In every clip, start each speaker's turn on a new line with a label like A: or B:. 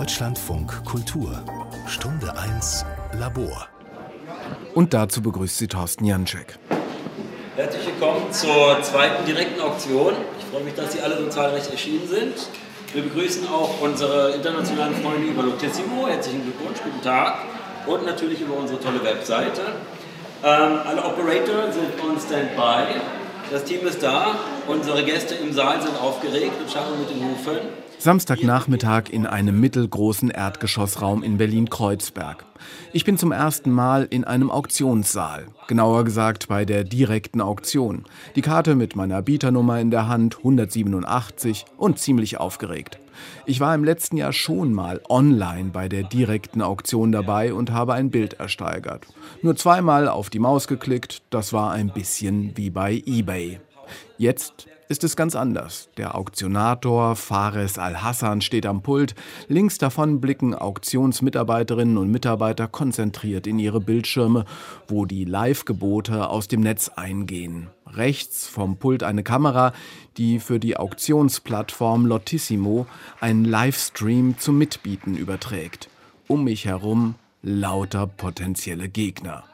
A: Deutschlandfunk Kultur Stunde 1 Labor.
B: Und dazu begrüßt sie Thorsten Janczek.
C: Herzlich willkommen zur zweiten direkten Auktion. Ich freue mich, dass Sie alle so zahlreich erschienen sind. Wir begrüßen auch unsere internationalen Freunde über Lotissimo. Herzlichen Glückwunsch, guten Tag. Und natürlich über unsere tolle Webseite. Ähm, alle Operator sind on Standby. Das Team ist da. Unsere Gäste im Saal sind aufgeregt und schauen mit den Hufen.
B: Samstagnachmittag in einem mittelgroßen Erdgeschossraum in Berlin-Kreuzberg. Ich bin zum ersten Mal in einem Auktionssaal, genauer gesagt bei der direkten Auktion. Die Karte mit meiner Bieternummer in der Hand, 187 und ziemlich aufgeregt. Ich war im letzten Jahr schon mal online bei der direkten Auktion dabei und habe ein Bild ersteigert. Nur zweimal auf die Maus geklickt, das war ein bisschen wie bei eBay. Jetzt ist es ganz anders. Der Auktionator Fares Al-Hassan steht am Pult. Links davon blicken Auktionsmitarbeiterinnen und Mitarbeiter konzentriert in ihre Bildschirme, wo die Live-Gebote aus dem Netz eingehen. Rechts vom Pult eine Kamera, die für die Auktionsplattform Lotissimo einen Livestream zum Mitbieten überträgt. Um mich herum lauter potenzielle Gegner.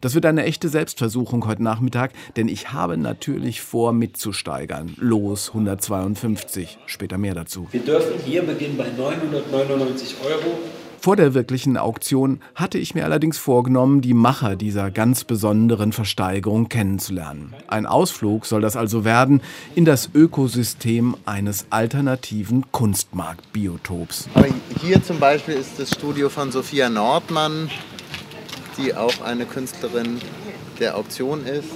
B: Das wird eine echte Selbstversuchung heute Nachmittag, denn ich habe natürlich vor, mitzusteigern. Los 152, später mehr dazu.
C: Wir dürfen hier beginnen bei 999 Euro.
B: Vor der wirklichen Auktion hatte ich mir allerdings vorgenommen, die Macher dieser ganz besonderen Versteigerung kennenzulernen. Ein Ausflug soll das also werden in das Ökosystem eines alternativen Kunstmarktbiotops.
D: Aber hier zum Beispiel ist das Studio von Sophia Nordmann, die auch eine Künstlerin der Auktion ist.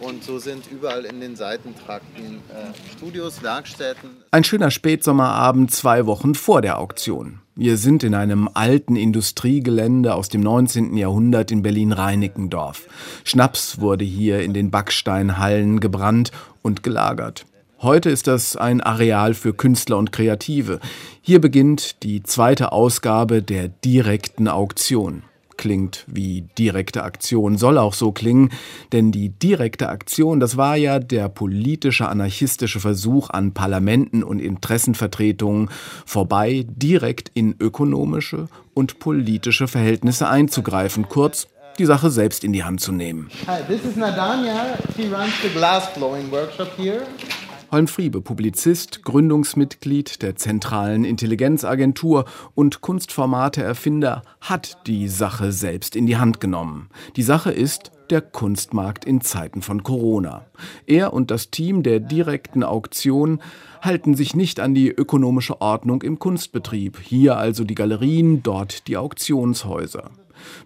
D: Und so sind überall in den Seitentrakten äh, Studios, Werkstätten.
B: Ein schöner Spätsommerabend zwei Wochen vor der Auktion. Wir sind in einem alten Industriegelände aus dem 19. Jahrhundert in Berlin-Reinickendorf. Schnaps wurde hier in den Backsteinhallen gebrannt und gelagert. Heute ist das ein Areal für Künstler und Kreative. Hier beginnt die zweite Ausgabe der direkten Auktion klingt wie direkte Aktion, soll auch so klingen, denn die direkte Aktion, das war ja der politische anarchistische Versuch an Parlamenten und Interessenvertretungen vorbei, direkt in ökonomische und politische Verhältnisse einzugreifen, kurz die Sache selbst in die Hand zu nehmen.
D: Hi, this is Nadania. She runs the glass blowing workshop here.
B: Holm Friebe, Publizist, Gründungsmitglied der Zentralen Intelligenzagentur und Kunstformate-Erfinder, hat die Sache selbst in die Hand genommen. Die Sache ist der Kunstmarkt in Zeiten von Corona. Er und das Team der direkten Auktion halten sich nicht an die ökonomische Ordnung im Kunstbetrieb. Hier also die Galerien, dort die Auktionshäuser.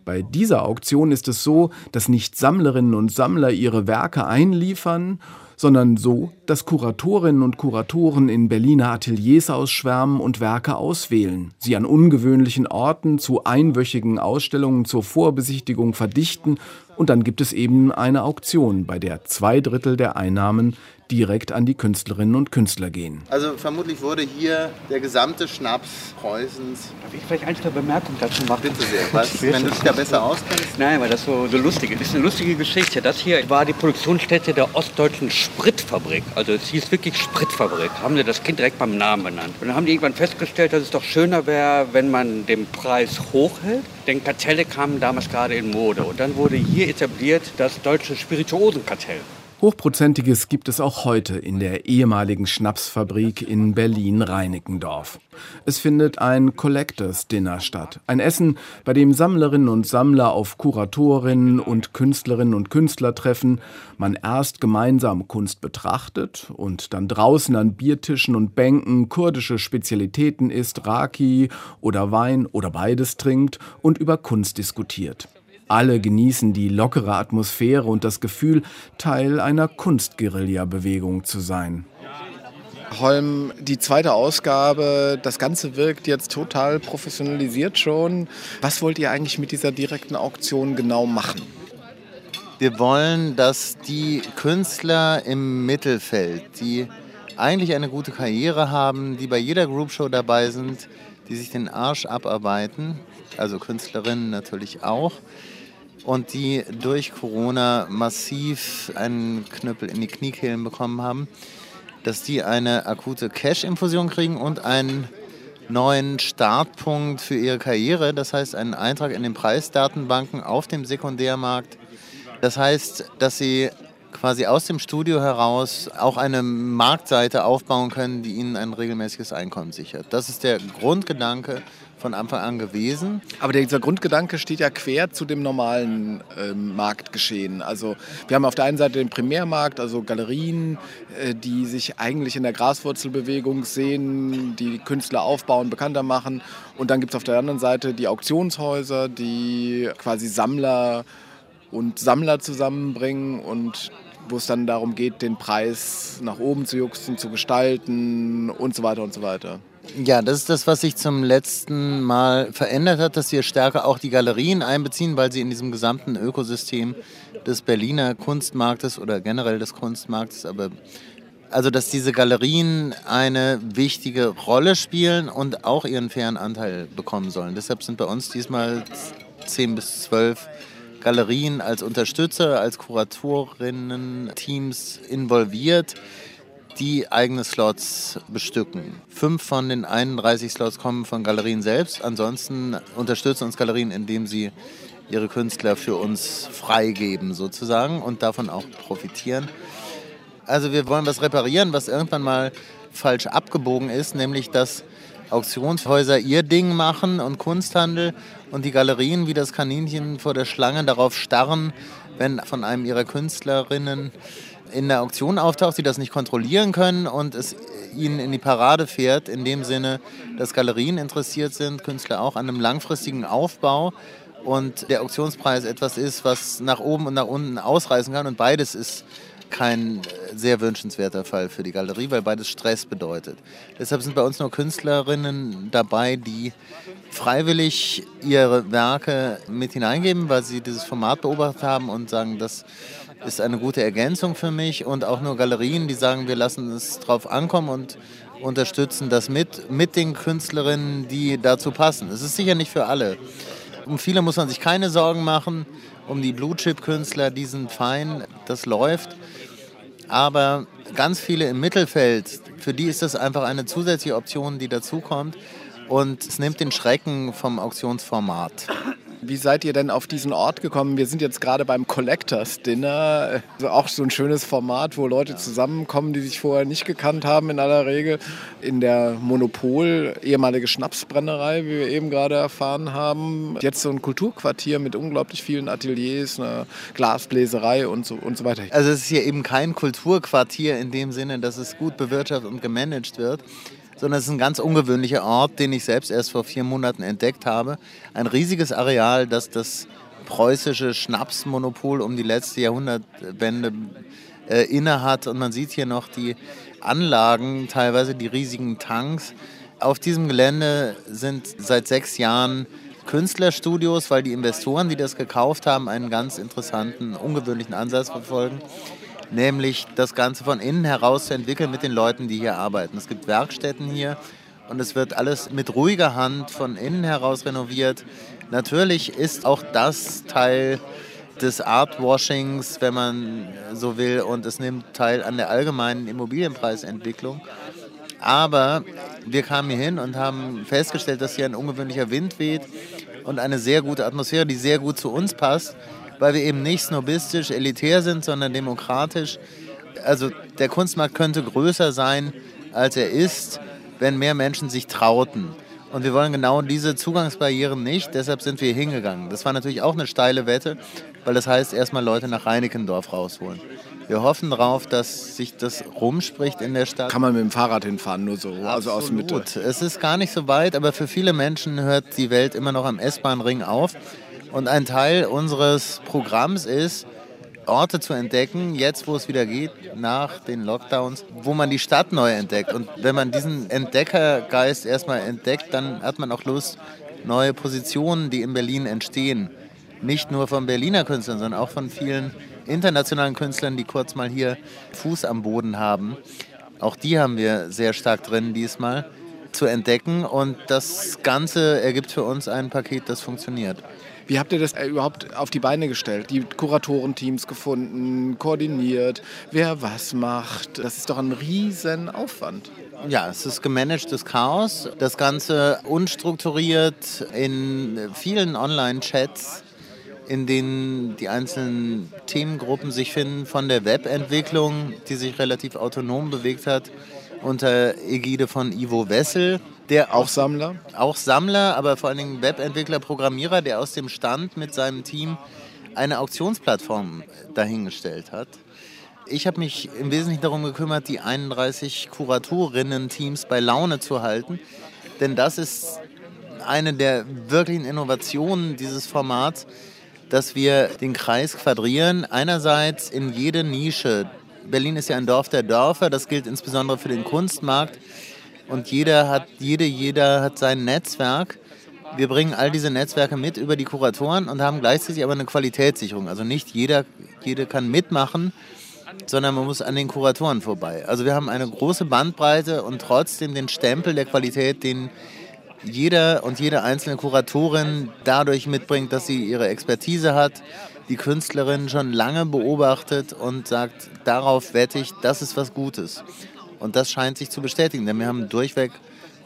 B: Bei dieser Auktion ist es so, dass nicht Sammlerinnen und Sammler ihre Werke einliefern, sondern so, dass Kuratorinnen und Kuratoren in Berliner Ateliers ausschwärmen und Werke auswählen, sie an ungewöhnlichen Orten zu einwöchigen Ausstellungen zur Vorbesichtigung verdichten. Und dann gibt es eben eine Auktion, bei der zwei Drittel der Einnahmen direkt an die Künstlerinnen und Künstler gehen.
D: Also vermutlich wurde hier der gesamte Schnaps Preußens.
E: Darf ich vielleicht eine Bemerkung dazu machen?
D: Bitte sehr. Was, wenn du dich da besser auskennst?
E: Nein, weil das so, so lustig ist. Das ist eine lustige Geschichte. Das hier war die Produktionsstätte der Ostdeutschen Spritfabrik. Also es hieß wirklich Spritfabrik. Haben sie das Kind direkt beim Namen benannt. Und dann haben die irgendwann festgestellt, dass es doch schöner wäre, wenn man den Preis hochhält. Denn Kartelle kamen damals gerade in Mode. Und dann wurde hier etabliert das Deutsche Spirituosenkartell.
B: Hochprozentiges gibt es auch heute in der ehemaligen Schnapsfabrik in Berlin-Reinickendorf. Es findet ein Collectors Dinner statt. Ein Essen, bei dem Sammlerinnen und Sammler auf Kuratorinnen und Künstlerinnen und Künstler treffen, man erst gemeinsam Kunst betrachtet und dann draußen an Biertischen und Bänken kurdische Spezialitäten isst, Raki oder Wein oder beides trinkt und über Kunst diskutiert. Alle genießen die lockere Atmosphäre und das Gefühl, Teil einer Kunstguerilla-Bewegung zu sein.
F: Holm, die zweite Ausgabe, das Ganze wirkt jetzt total professionalisiert schon. Was wollt ihr eigentlich mit dieser direkten Auktion genau machen?
D: Wir wollen, dass die Künstler im Mittelfeld, die eigentlich eine gute Karriere haben, die bei jeder Groupshow dabei sind, die sich den Arsch abarbeiten, also Künstlerinnen natürlich auch, und die durch Corona massiv einen Knüppel in die Kniekehlen bekommen haben, dass die eine akute Cash-Infusion kriegen und einen neuen Startpunkt für ihre Karriere. Das heißt, einen Eintrag in den Preisdatenbanken auf dem Sekundärmarkt. Das heißt, dass sie quasi aus dem Studio heraus auch eine Marktseite aufbauen können, die ihnen ein regelmäßiges Einkommen sichert. Das ist der Grundgedanke von Anfang an gewesen.
F: Aber dieser Grundgedanke steht ja quer zu dem normalen äh, Marktgeschehen. Also wir haben auf der einen Seite den Primärmarkt, also Galerien, äh, die sich eigentlich in der Graswurzelbewegung sehen, die Künstler aufbauen, bekannter machen. Und dann gibt es auf der anderen Seite die Auktionshäuser, die quasi Sammler und Sammler zusammenbringen und wo es dann darum geht, den Preis nach oben zu juxen, zu gestalten und so weiter und so weiter.
D: Ja, das ist das, was sich zum letzten Mal verändert hat, dass wir stärker auch die Galerien einbeziehen, weil sie in diesem gesamten Ökosystem des Berliner Kunstmarktes oder generell des Kunstmarktes, aber also dass diese Galerien eine wichtige Rolle spielen und auch ihren fairen Anteil bekommen sollen. Deshalb sind bei uns diesmal zehn bis zwölf Galerien als Unterstützer, als Kuratorinnen, Teams involviert die eigene Slots bestücken. Fünf von den 31 Slots kommen von Galerien selbst. Ansonsten unterstützen uns Galerien, indem sie ihre Künstler für uns freigeben sozusagen und davon auch profitieren. Also wir wollen was reparieren, was irgendwann mal falsch abgebogen ist, nämlich dass Auktionshäuser ihr Ding machen und Kunsthandel und die Galerien wie das Kaninchen vor der Schlange darauf starren, wenn von einem ihrer Künstlerinnen in der Auktion auftaucht, sie das nicht kontrollieren können und es ihnen in die Parade fährt, in dem Sinne, dass Galerien interessiert sind, Künstler auch, an einem langfristigen Aufbau und der Auktionspreis etwas ist, was nach oben und nach unten ausreißen kann und beides ist kein sehr wünschenswerter Fall für die Galerie, weil beides Stress bedeutet. Deshalb sind bei uns nur Künstlerinnen dabei, die freiwillig ihre Werke mit hineingeben, weil sie dieses Format beobachtet haben und sagen, das ist eine gute Ergänzung für mich und auch nur Galerien, die sagen, wir lassen es drauf ankommen und unterstützen das mit, mit den Künstlerinnen, die dazu passen. Es ist sicher nicht für alle. Um viele muss man sich keine Sorgen machen. Um die Blue-Chip-Künstler, die sind fein, das läuft. Aber ganz viele im Mittelfeld, für die ist das einfach eine zusätzliche Option, die dazukommt. Und es nimmt den Schrecken vom Auktionsformat.
F: Wie seid ihr denn auf diesen Ort gekommen? Wir sind jetzt gerade beim Collectors Dinner. Also auch so ein schönes Format, wo Leute zusammenkommen, die sich vorher nicht gekannt haben in aller Regel. In der Monopol, ehemalige Schnapsbrennerei, wie wir eben gerade erfahren haben. Jetzt so ein Kulturquartier mit unglaublich vielen Ateliers, einer Glasbläserei und so, und so weiter.
D: Also es ist hier eben kein Kulturquartier in dem Sinne, dass es gut bewirtschaftet und gemanagt wird sondern es ist ein ganz ungewöhnlicher Ort, den ich selbst erst vor vier Monaten entdeckt habe. Ein riesiges Areal, das das preußische Schnapsmonopol um die letzte Jahrhundertwende äh, innehat. Und man sieht hier noch die Anlagen, teilweise die riesigen Tanks. Auf diesem Gelände sind seit sechs Jahren Künstlerstudios, weil die Investoren, die das gekauft haben, einen ganz interessanten, ungewöhnlichen Ansatz verfolgen nämlich das Ganze von innen heraus zu entwickeln mit den Leuten, die hier arbeiten. Es gibt Werkstätten hier und es wird alles mit ruhiger Hand von innen heraus renoviert. Natürlich ist auch das Teil des Artwashings, wenn man so will, und es nimmt teil an der allgemeinen Immobilienpreisentwicklung. Aber wir kamen hier hin und haben festgestellt, dass hier ein ungewöhnlicher Wind weht und eine sehr gute Atmosphäre, die sehr gut zu uns passt weil wir eben nicht snobistisch, elitär sind, sondern demokratisch. Also der Kunstmarkt könnte größer sein, als er ist, wenn mehr Menschen sich trauten. Und wir wollen genau diese Zugangsbarrieren nicht, deshalb sind wir hingegangen. Das war natürlich auch eine steile Wette, weil das heißt, erstmal Leute nach Reinickendorf rausholen. Wir hoffen darauf, dass sich das rumspricht in der Stadt.
F: Kann man mit dem Fahrrad hinfahren, nur so, Absolut. also aus Mitte.
D: Es ist gar nicht so weit, aber für viele Menschen hört die Welt immer noch am S-Bahn-Ring auf. Und ein Teil unseres Programms ist, Orte zu entdecken, jetzt wo es wieder geht, nach den Lockdowns, wo man die Stadt neu entdeckt. Und wenn man diesen Entdeckergeist erstmal entdeckt, dann hat man auch Lust, neue Positionen, die in Berlin entstehen, nicht nur von Berliner Künstlern, sondern auch von vielen internationalen Künstlern, die kurz mal hier Fuß am Boden haben. Auch die haben wir sehr stark drin diesmal zu entdecken und das Ganze ergibt für uns ein Paket, das funktioniert.
F: Wie habt ihr das äh, überhaupt auf die Beine gestellt? Die Kuratorenteams gefunden, koordiniert, wer was macht? Das ist doch ein riesen Aufwand.
D: Ja, es ist gemanagtes Chaos. Das Ganze unstrukturiert in vielen Online-Chats, in denen die einzelnen Themengruppen sich finden, von der Webentwicklung, die sich relativ autonom bewegt hat, unter Ägide von Ivo Wessel, der
F: auch, Sammler,
D: auch Sammler, aber vor allen Dingen Webentwickler, Programmierer, der aus dem Stand mit seinem Team eine Auktionsplattform dahingestellt hat. Ich habe mich im Wesentlichen darum gekümmert, die 31 Kuratorinnen-Teams bei Laune zu halten, denn das ist eine der wirklichen Innovationen dieses Formats, dass wir den Kreis quadrieren. Einerseits in jede Nische. Berlin ist ja ein Dorf der Dörfer, das gilt insbesondere für den Kunstmarkt. Und jeder hat, jede, jeder hat sein Netzwerk. Wir bringen all diese Netzwerke mit über die Kuratoren und haben gleichzeitig aber eine Qualitätssicherung. Also nicht jeder, jede kann mitmachen, sondern man muss an den Kuratoren vorbei. Also wir haben eine große Bandbreite und trotzdem den Stempel der Qualität, den jeder und jede einzelne Kuratorin dadurch mitbringt, dass sie ihre Expertise hat, die Künstlerin schon lange beobachtet und sagt, darauf wette ich, das ist was Gutes. Und das scheint sich zu bestätigen, denn wir haben durchweg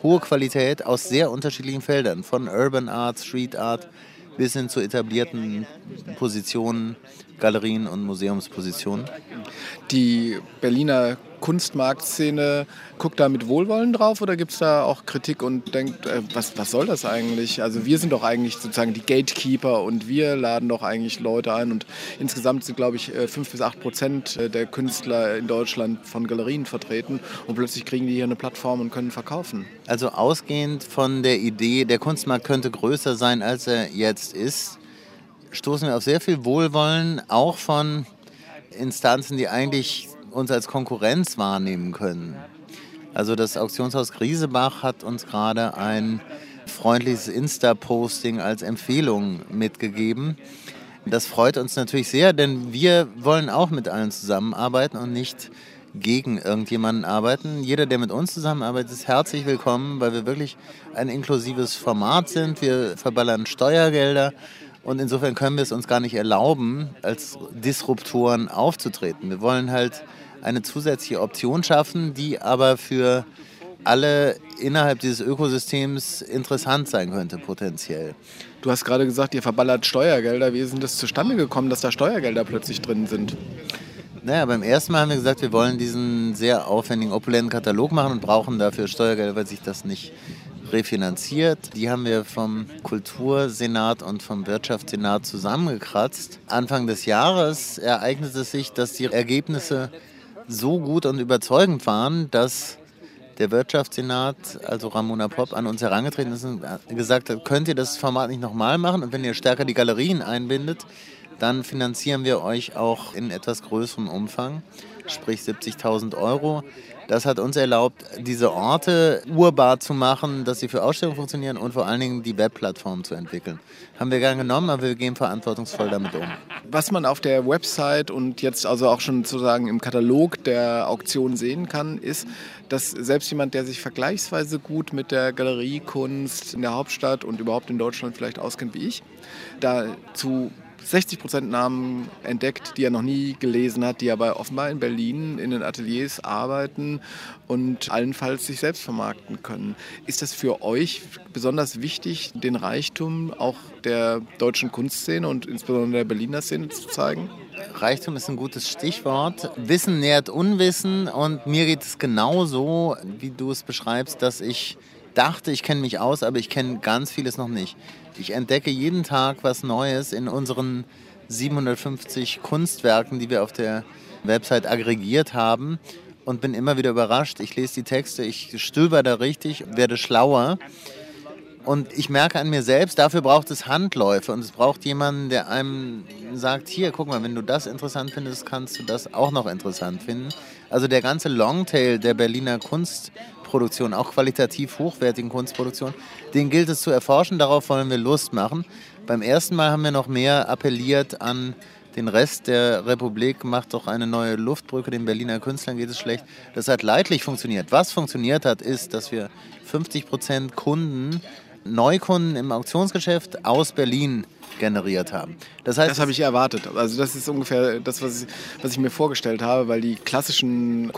D: hohe Qualität aus sehr unterschiedlichen Feldern, von Urban Art, Street Art bis hin zu etablierten Positionen, Galerien und Museumspositionen.
F: Die Berliner Kunstmarktszene guckt da mit Wohlwollen drauf oder gibt es da auch Kritik und denkt, äh, was, was soll das eigentlich? Also wir sind doch eigentlich sozusagen die Gatekeeper und wir laden doch eigentlich Leute ein und insgesamt sind, glaube ich, äh, fünf bis acht Prozent äh, der Künstler in Deutschland von Galerien vertreten und plötzlich kriegen die hier eine Plattform und können verkaufen.
D: Also ausgehend von der Idee, der Kunstmarkt könnte größer sein, als er jetzt ist, stoßen wir auf sehr viel Wohlwollen, auch von Instanzen, die eigentlich uns als Konkurrenz wahrnehmen können. Also das Auktionshaus Griesebach hat uns gerade ein freundliches Insta-Posting als Empfehlung mitgegeben. Das freut uns natürlich sehr, denn wir wollen auch mit allen zusammenarbeiten und nicht gegen irgendjemanden arbeiten. Jeder, der mit uns zusammenarbeitet, ist herzlich willkommen, weil wir wirklich ein inklusives Format sind. Wir verballern Steuergelder und insofern können wir es uns gar nicht erlauben, als Disruptoren aufzutreten. Wir wollen halt eine zusätzliche Option schaffen, die aber für alle innerhalb dieses Ökosystems interessant sein könnte, potenziell.
F: Du hast gerade gesagt, ihr verballert Steuergelder. Wie ist denn das zustande gekommen, dass da Steuergelder plötzlich drin sind?
D: Naja, beim ersten Mal haben wir gesagt, wir wollen diesen sehr aufwendigen, opulenten Katalog machen und brauchen dafür Steuergelder, weil sich das nicht refinanziert. Die haben wir vom Kultursenat und vom Wirtschaftssenat zusammengekratzt. Anfang des Jahres ereignete es sich, dass die Ergebnisse so gut und überzeugend waren, dass der Wirtschaftssenat, also Ramona Popp, an uns herangetreten ist und gesagt hat, könnt ihr das Format nicht nochmal machen? Und wenn ihr stärker die Galerien einbindet, dann finanzieren wir euch auch in etwas größerem Umfang, sprich 70.000 Euro. Das hat uns erlaubt, diese Orte urbar zu machen, dass sie für Ausstellungen funktionieren und vor allen Dingen die Webplattform zu entwickeln. Haben wir gern genommen, aber wir gehen verantwortungsvoll damit um.
F: Was man auf der Website und jetzt also auch schon sozusagen im Katalog der Auktion sehen kann, ist, dass selbst jemand, der sich vergleichsweise gut mit der Galeriekunst in der Hauptstadt und überhaupt in Deutschland vielleicht auskennt wie ich, da zu 60 Prozent Namen entdeckt, die er noch nie gelesen hat, die aber offenbar in Berlin in den Ateliers arbeiten und allenfalls sich selbst vermarkten können. Ist das für euch besonders wichtig, den Reichtum auch der deutschen Kunstszene und insbesondere der Berliner Szene zu zeigen?
D: Reichtum ist ein gutes Stichwort. Wissen nährt Unwissen und mir geht es genauso, wie du es beschreibst, dass ich dachte, ich kenne mich aus, aber ich kenne ganz vieles noch nicht. Ich entdecke jeden Tag was Neues in unseren 750 Kunstwerken, die wir auf der Website aggregiert haben und bin immer wieder überrascht. Ich lese die Texte, ich stöber da richtig, werde schlauer. Und ich merke an mir selbst, dafür braucht es Handläufe und es braucht jemanden, der einem sagt, hier, guck mal, wenn du das interessant findest, kannst du das auch noch interessant finden. Also der ganze Longtail der Berliner Kunst Kunstproduktion, auch qualitativ hochwertigen Kunstproduktion, den gilt es zu erforschen. Darauf wollen wir Lust machen. Beim ersten Mal haben wir noch mehr appelliert an den Rest der Republik, macht doch eine neue Luftbrücke, den Berliner Künstlern geht es schlecht. Das hat leidlich funktioniert. Was funktioniert hat, ist, dass wir 50 Prozent Kunden Neukunden im Auktionsgeschäft aus Berlin generiert haben.
F: Das heißt, das habe ich erwartet. Also das ist ungefähr das, was ich, was ich mir vorgestellt habe, weil die klassischen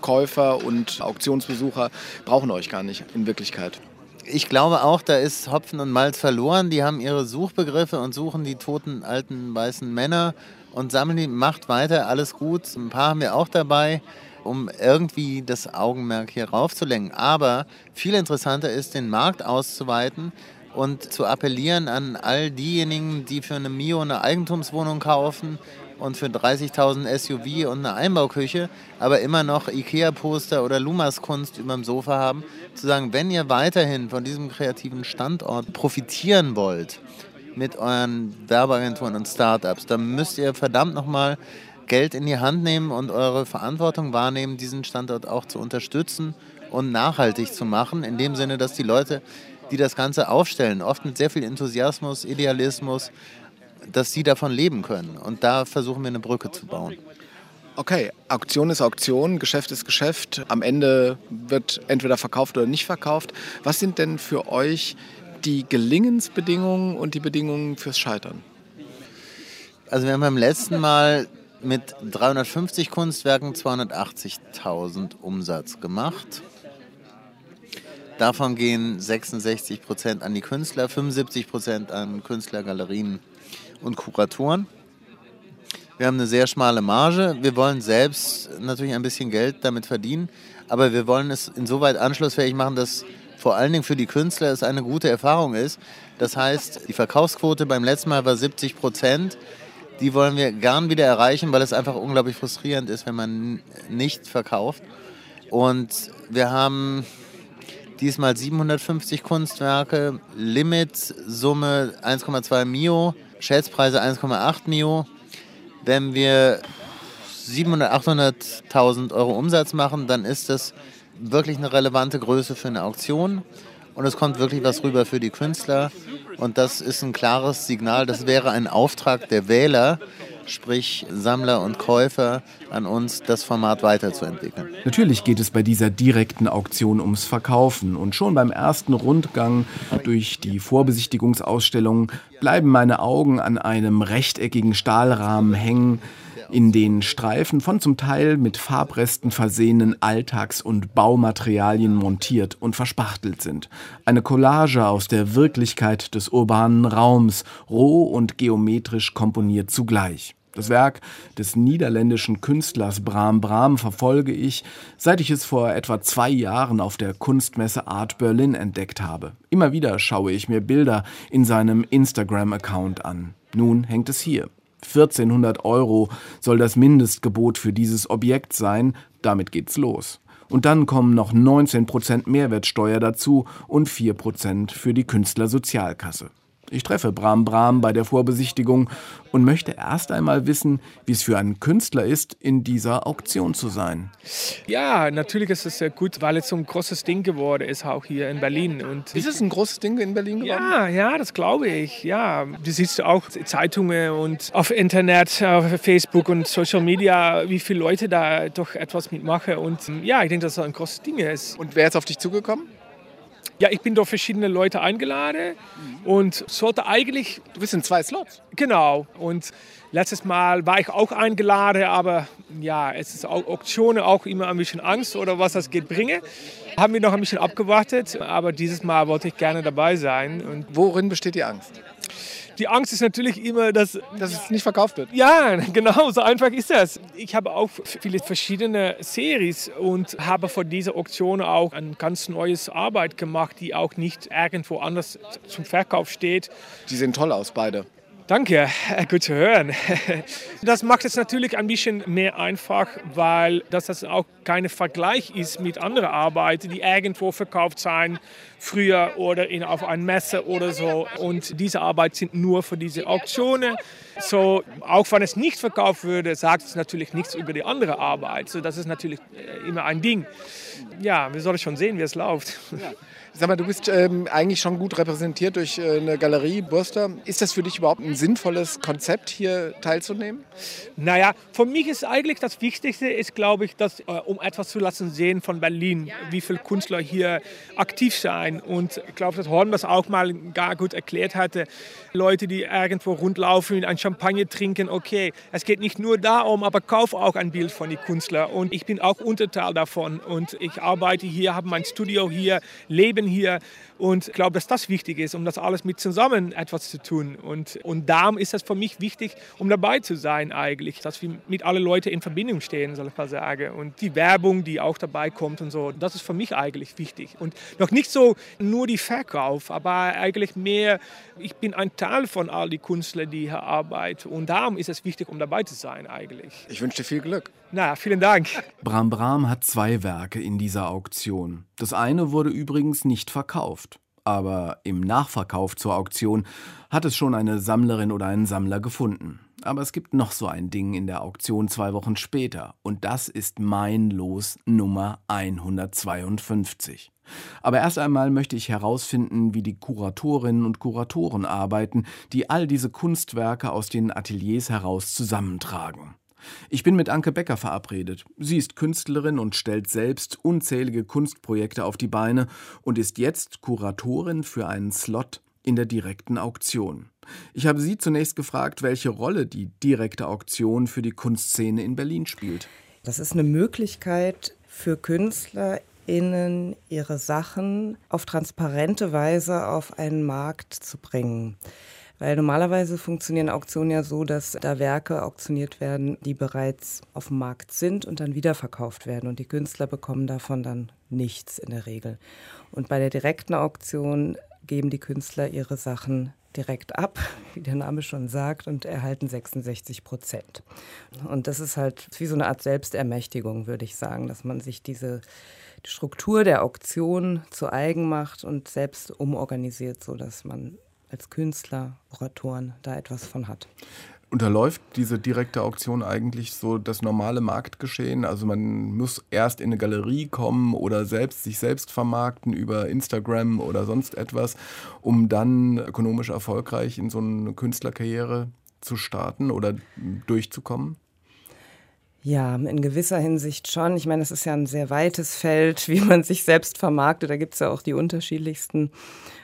F: Kunstkäufer und Auktionsbesucher brauchen euch gar nicht in Wirklichkeit.
D: Ich glaube auch, da ist Hopfen und Malz verloren. Die haben ihre Suchbegriffe und suchen die toten alten weißen Männer und sammeln die Macht weiter. Alles gut. Ein paar haben wir auch dabei um irgendwie das Augenmerk hier raufzulenken. Aber viel interessanter ist, den Markt auszuweiten und zu appellieren an all diejenigen, die für eine Mio eine Eigentumswohnung kaufen und für 30.000 SUV und eine Einbauküche, aber immer noch Ikea-Poster oder Lumas-Kunst über dem Sofa haben, zu sagen, wenn ihr weiterhin von diesem kreativen Standort profitieren wollt mit euren Werbeagenturen und Startups, dann müsst ihr verdammt nochmal Geld in die Hand nehmen und eure Verantwortung wahrnehmen, diesen Standort auch zu unterstützen und nachhaltig zu machen, in dem Sinne, dass die Leute, die das Ganze aufstellen, oft mit sehr viel Enthusiasmus, Idealismus, dass sie davon leben können. Und da versuchen wir eine Brücke zu bauen.
F: Okay, Auktion ist Auktion, Geschäft ist Geschäft. Am Ende wird entweder verkauft oder nicht verkauft. Was sind denn für euch die Gelingensbedingungen und die Bedingungen fürs Scheitern?
D: Also wir haben beim letzten Mal mit 350 Kunstwerken 280.000 Umsatz gemacht. Davon gehen 66 Prozent an die Künstler, 75 Prozent an Künstler, Galerien und Kuratoren. Wir haben eine sehr schmale Marge. Wir wollen selbst natürlich ein bisschen Geld damit verdienen, aber wir wollen es insoweit anschlussfähig machen, dass vor allen Dingen für die Künstler es eine gute Erfahrung ist. Das heißt, die Verkaufsquote beim letzten Mal war 70 Prozent die wollen wir gern wieder erreichen, weil es einfach unglaublich frustrierend ist, wenn man nicht verkauft. Und wir haben diesmal 750 Kunstwerke, Limitsumme 1,2 Mio, Schätzpreise 1,8 Mio. Wenn wir 700, 800.000 Euro Umsatz machen, dann ist das wirklich eine relevante Größe für eine Auktion und es kommt wirklich was rüber für die Künstler. Und das ist ein klares Signal. Das wäre ein Auftrag der Wähler, sprich Sammler und Käufer, an uns, das Format weiterzuentwickeln.
B: Natürlich geht es bei dieser direkten Auktion ums Verkaufen. Und schon beim ersten Rundgang durch die Vorbesichtigungsausstellung bleiben meine Augen an einem rechteckigen Stahlrahmen hängen, in den Streifen von zum Teil mit Farbresten versehenen Alltags- und Baumaterialien montiert und verspachtelt sind. Eine Collage aus der Wirklichkeit des urbanen Raums, roh und geometrisch komponiert zugleich. Das Werk des niederländischen Künstlers Bram Bram verfolge ich, seit ich es vor etwa zwei Jahren auf der Kunstmesse Art Berlin entdeckt habe. Immer wieder schaue ich mir Bilder in seinem Instagram-Account an. Nun hängt es hier. 1400 Euro soll das Mindestgebot für dieses Objekt sein, damit geht's los. Und dann kommen noch 19% Mehrwertsteuer dazu und 4% für die Künstlersozialkasse. Ich treffe Bram Bram bei der Vorbesichtigung und möchte erst einmal wissen, wie es für einen Künstler ist, in dieser Auktion zu sein.
G: Ja, natürlich ist es sehr gut, weil es so ein großes Ding geworden ist, auch hier in Berlin.
F: Und ist es ein großes Ding in Berlin geworden?
G: Ja, ja, das glaube ich. Ja, du siehst auch Zeitungen und auf Internet, auf Facebook und Social Media, wie viele Leute da doch etwas mitmachen. Und ja, ich denke, dass es ein großes Ding ist.
F: Und wer ist auf dich zugekommen?
G: Ja, ich bin durch verschiedene Leute eingeladen und sollte eigentlich.
F: Du bist in zwei Slots.
G: Genau. Und letztes Mal war ich auch eingeladen, aber ja, es ist auch Auktionen auch immer ein bisschen Angst oder was das geht bringen. Haben wir noch ein bisschen abgewartet, aber dieses Mal wollte ich gerne dabei sein.
F: Und Worin besteht die Angst?
G: Die Angst ist natürlich immer, dass,
F: dass es nicht verkauft wird.
G: Ja, genau, so einfach ist das. Ich habe auch viele verschiedene Series und habe vor dieser Auktion auch ein ganz neues Arbeit gemacht, die auch nicht irgendwo anders zum Verkauf steht.
F: Die sehen toll aus, beide.
G: Danke, gut zu hören. Das macht es natürlich ein bisschen mehr einfach, weil das auch kein Vergleich ist mit anderen Arbeiten, die irgendwo verkauft sein, früher oder in, auf einer Messe oder so. Und diese Arbeiten sind nur für diese Auktionen. So, auch wenn es nicht verkauft würde, sagt es natürlich nichts über die andere Arbeit. So, das ist natürlich äh, immer ein Ding. Ja, wir sollen schon sehen, wie es läuft. Ja.
F: Sag mal, du bist ähm, eigentlich schon gut repräsentiert durch äh, eine Galerie, Burster. Ist das für dich überhaupt ein sinnvolles Konzept, hier teilzunehmen?
G: Naja, für mich ist eigentlich das Wichtigste, ist, glaube ich, dass, äh, um etwas zu lassen sehen von Berlin, wie viele Künstler hier aktiv sein. Und ich glaube, dass Horn das auch mal gar gut erklärt hatte. Leute, die irgendwo rundlaufen, ein Champagner trinken, okay, es geht nicht nur darum, aber kauf auch ein Bild von den Künstlern. Und ich bin auch Unterteil davon. Und ich arbeite hier, habe mein Studio hier, leben hier. Und ich glaube, dass das wichtig ist, um das alles mit zusammen etwas zu tun. Und, und darum ist es für mich wichtig, um dabei zu sein eigentlich, dass wir mit allen Leuten in Verbindung stehen, soll ich mal sagen. Und die Werbung, die auch dabei kommt und so, das ist für mich eigentlich wichtig. Und noch nicht so nur die Verkauf, aber eigentlich mehr, ich bin ein Teil von all die Künstler, die hier arbeiten. Und darum ist es wichtig, um dabei zu sein eigentlich.
F: Ich wünsche dir viel Glück.
G: Na, vielen Dank.
B: Bram Bram hat zwei Werke in dieser Auktion. Das eine wurde übrigens nicht verkauft. Aber im Nachverkauf zur Auktion hat es schon eine Sammlerin oder einen Sammler gefunden. Aber es gibt noch so ein Ding in der Auktion zwei Wochen später. Und das ist mein Los Nummer 152. Aber erst einmal möchte ich herausfinden, wie die Kuratorinnen und Kuratoren arbeiten, die all diese Kunstwerke aus den Ateliers heraus zusammentragen. Ich bin mit Anke Becker verabredet. Sie ist Künstlerin und stellt selbst unzählige Kunstprojekte auf die Beine und ist jetzt Kuratorin für einen Slot in der direkten Auktion. Ich habe sie zunächst gefragt, welche Rolle die direkte Auktion für die Kunstszene in Berlin spielt.
H: Das ist eine Möglichkeit für KünstlerInnen, ihre Sachen auf transparente Weise auf einen Markt zu bringen. Weil normalerweise funktionieren Auktionen ja so, dass da Werke auktioniert werden, die bereits auf dem Markt sind und dann wiederverkauft werden. Und die Künstler bekommen davon dann nichts in der Regel. Und bei der direkten Auktion geben die Künstler ihre Sachen direkt ab, wie der Name schon sagt, und erhalten 66 Prozent. Und das ist halt wie so eine Art Selbstermächtigung, würde ich sagen, dass man sich diese Struktur der Auktion zu eigen macht und selbst umorganisiert, sodass man als Künstler, Oratoren da etwas von hat.
B: Unterläuft diese direkte Auktion eigentlich so das normale Marktgeschehen? Also man muss erst in eine Galerie kommen oder selbst sich selbst vermarkten über Instagram oder sonst etwas, um dann ökonomisch erfolgreich in so eine Künstlerkarriere zu starten oder durchzukommen?
H: Ja, in gewisser Hinsicht schon. Ich meine, es ist ja ein sehr weites Feld, wie man sich selbst vermarktet. Da gibt es ja auch die unterschiedlichsten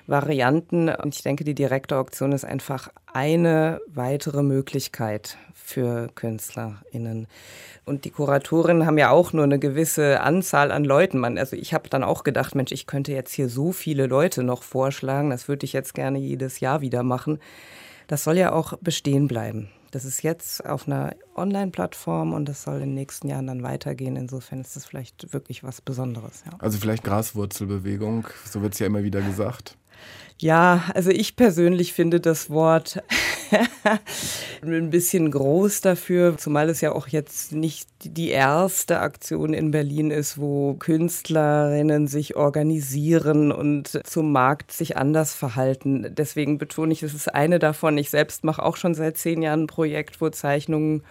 H: Varianten. Und ich denke, die direkte Auktion ist einfach eine weitere Möglichkeit für KünstlerInnen. Und die Kuratorinnen haben ja auch nur eine gewisse Anzahl an Leuten. Man, also ich habe dann auch gedacht, Mensch, ich könnte jetzt hier so viele Leute noch vorschlagen. Das würde ich jetzt gerne jedes Jahr wieder machen. Das soll ja auch bestehen bleiben. Das ist jetzt auf einer Online-Plattform und das soll in den nächsten Jahren dann weitergehen. Insofern ist das vielleicht wirklich was Besonderes. Ja.
B: Also vielleicht Graswurzelbewegung, so wird es ja immer wieder gesagt.
H: Ja, also ich persönlich finde das Wort ein bisschen groß dafür, zumal es ja auch jetzt nicht die erste Aktion in Berlin ist, wo Künstlerinnen sich organisieren und zum Markt sich anders verhalten. Deswegen betone ich, es ist eine davon. Ich selbst mache auch schon seit zehn Jahren ein Projekt, wo Zeichnungen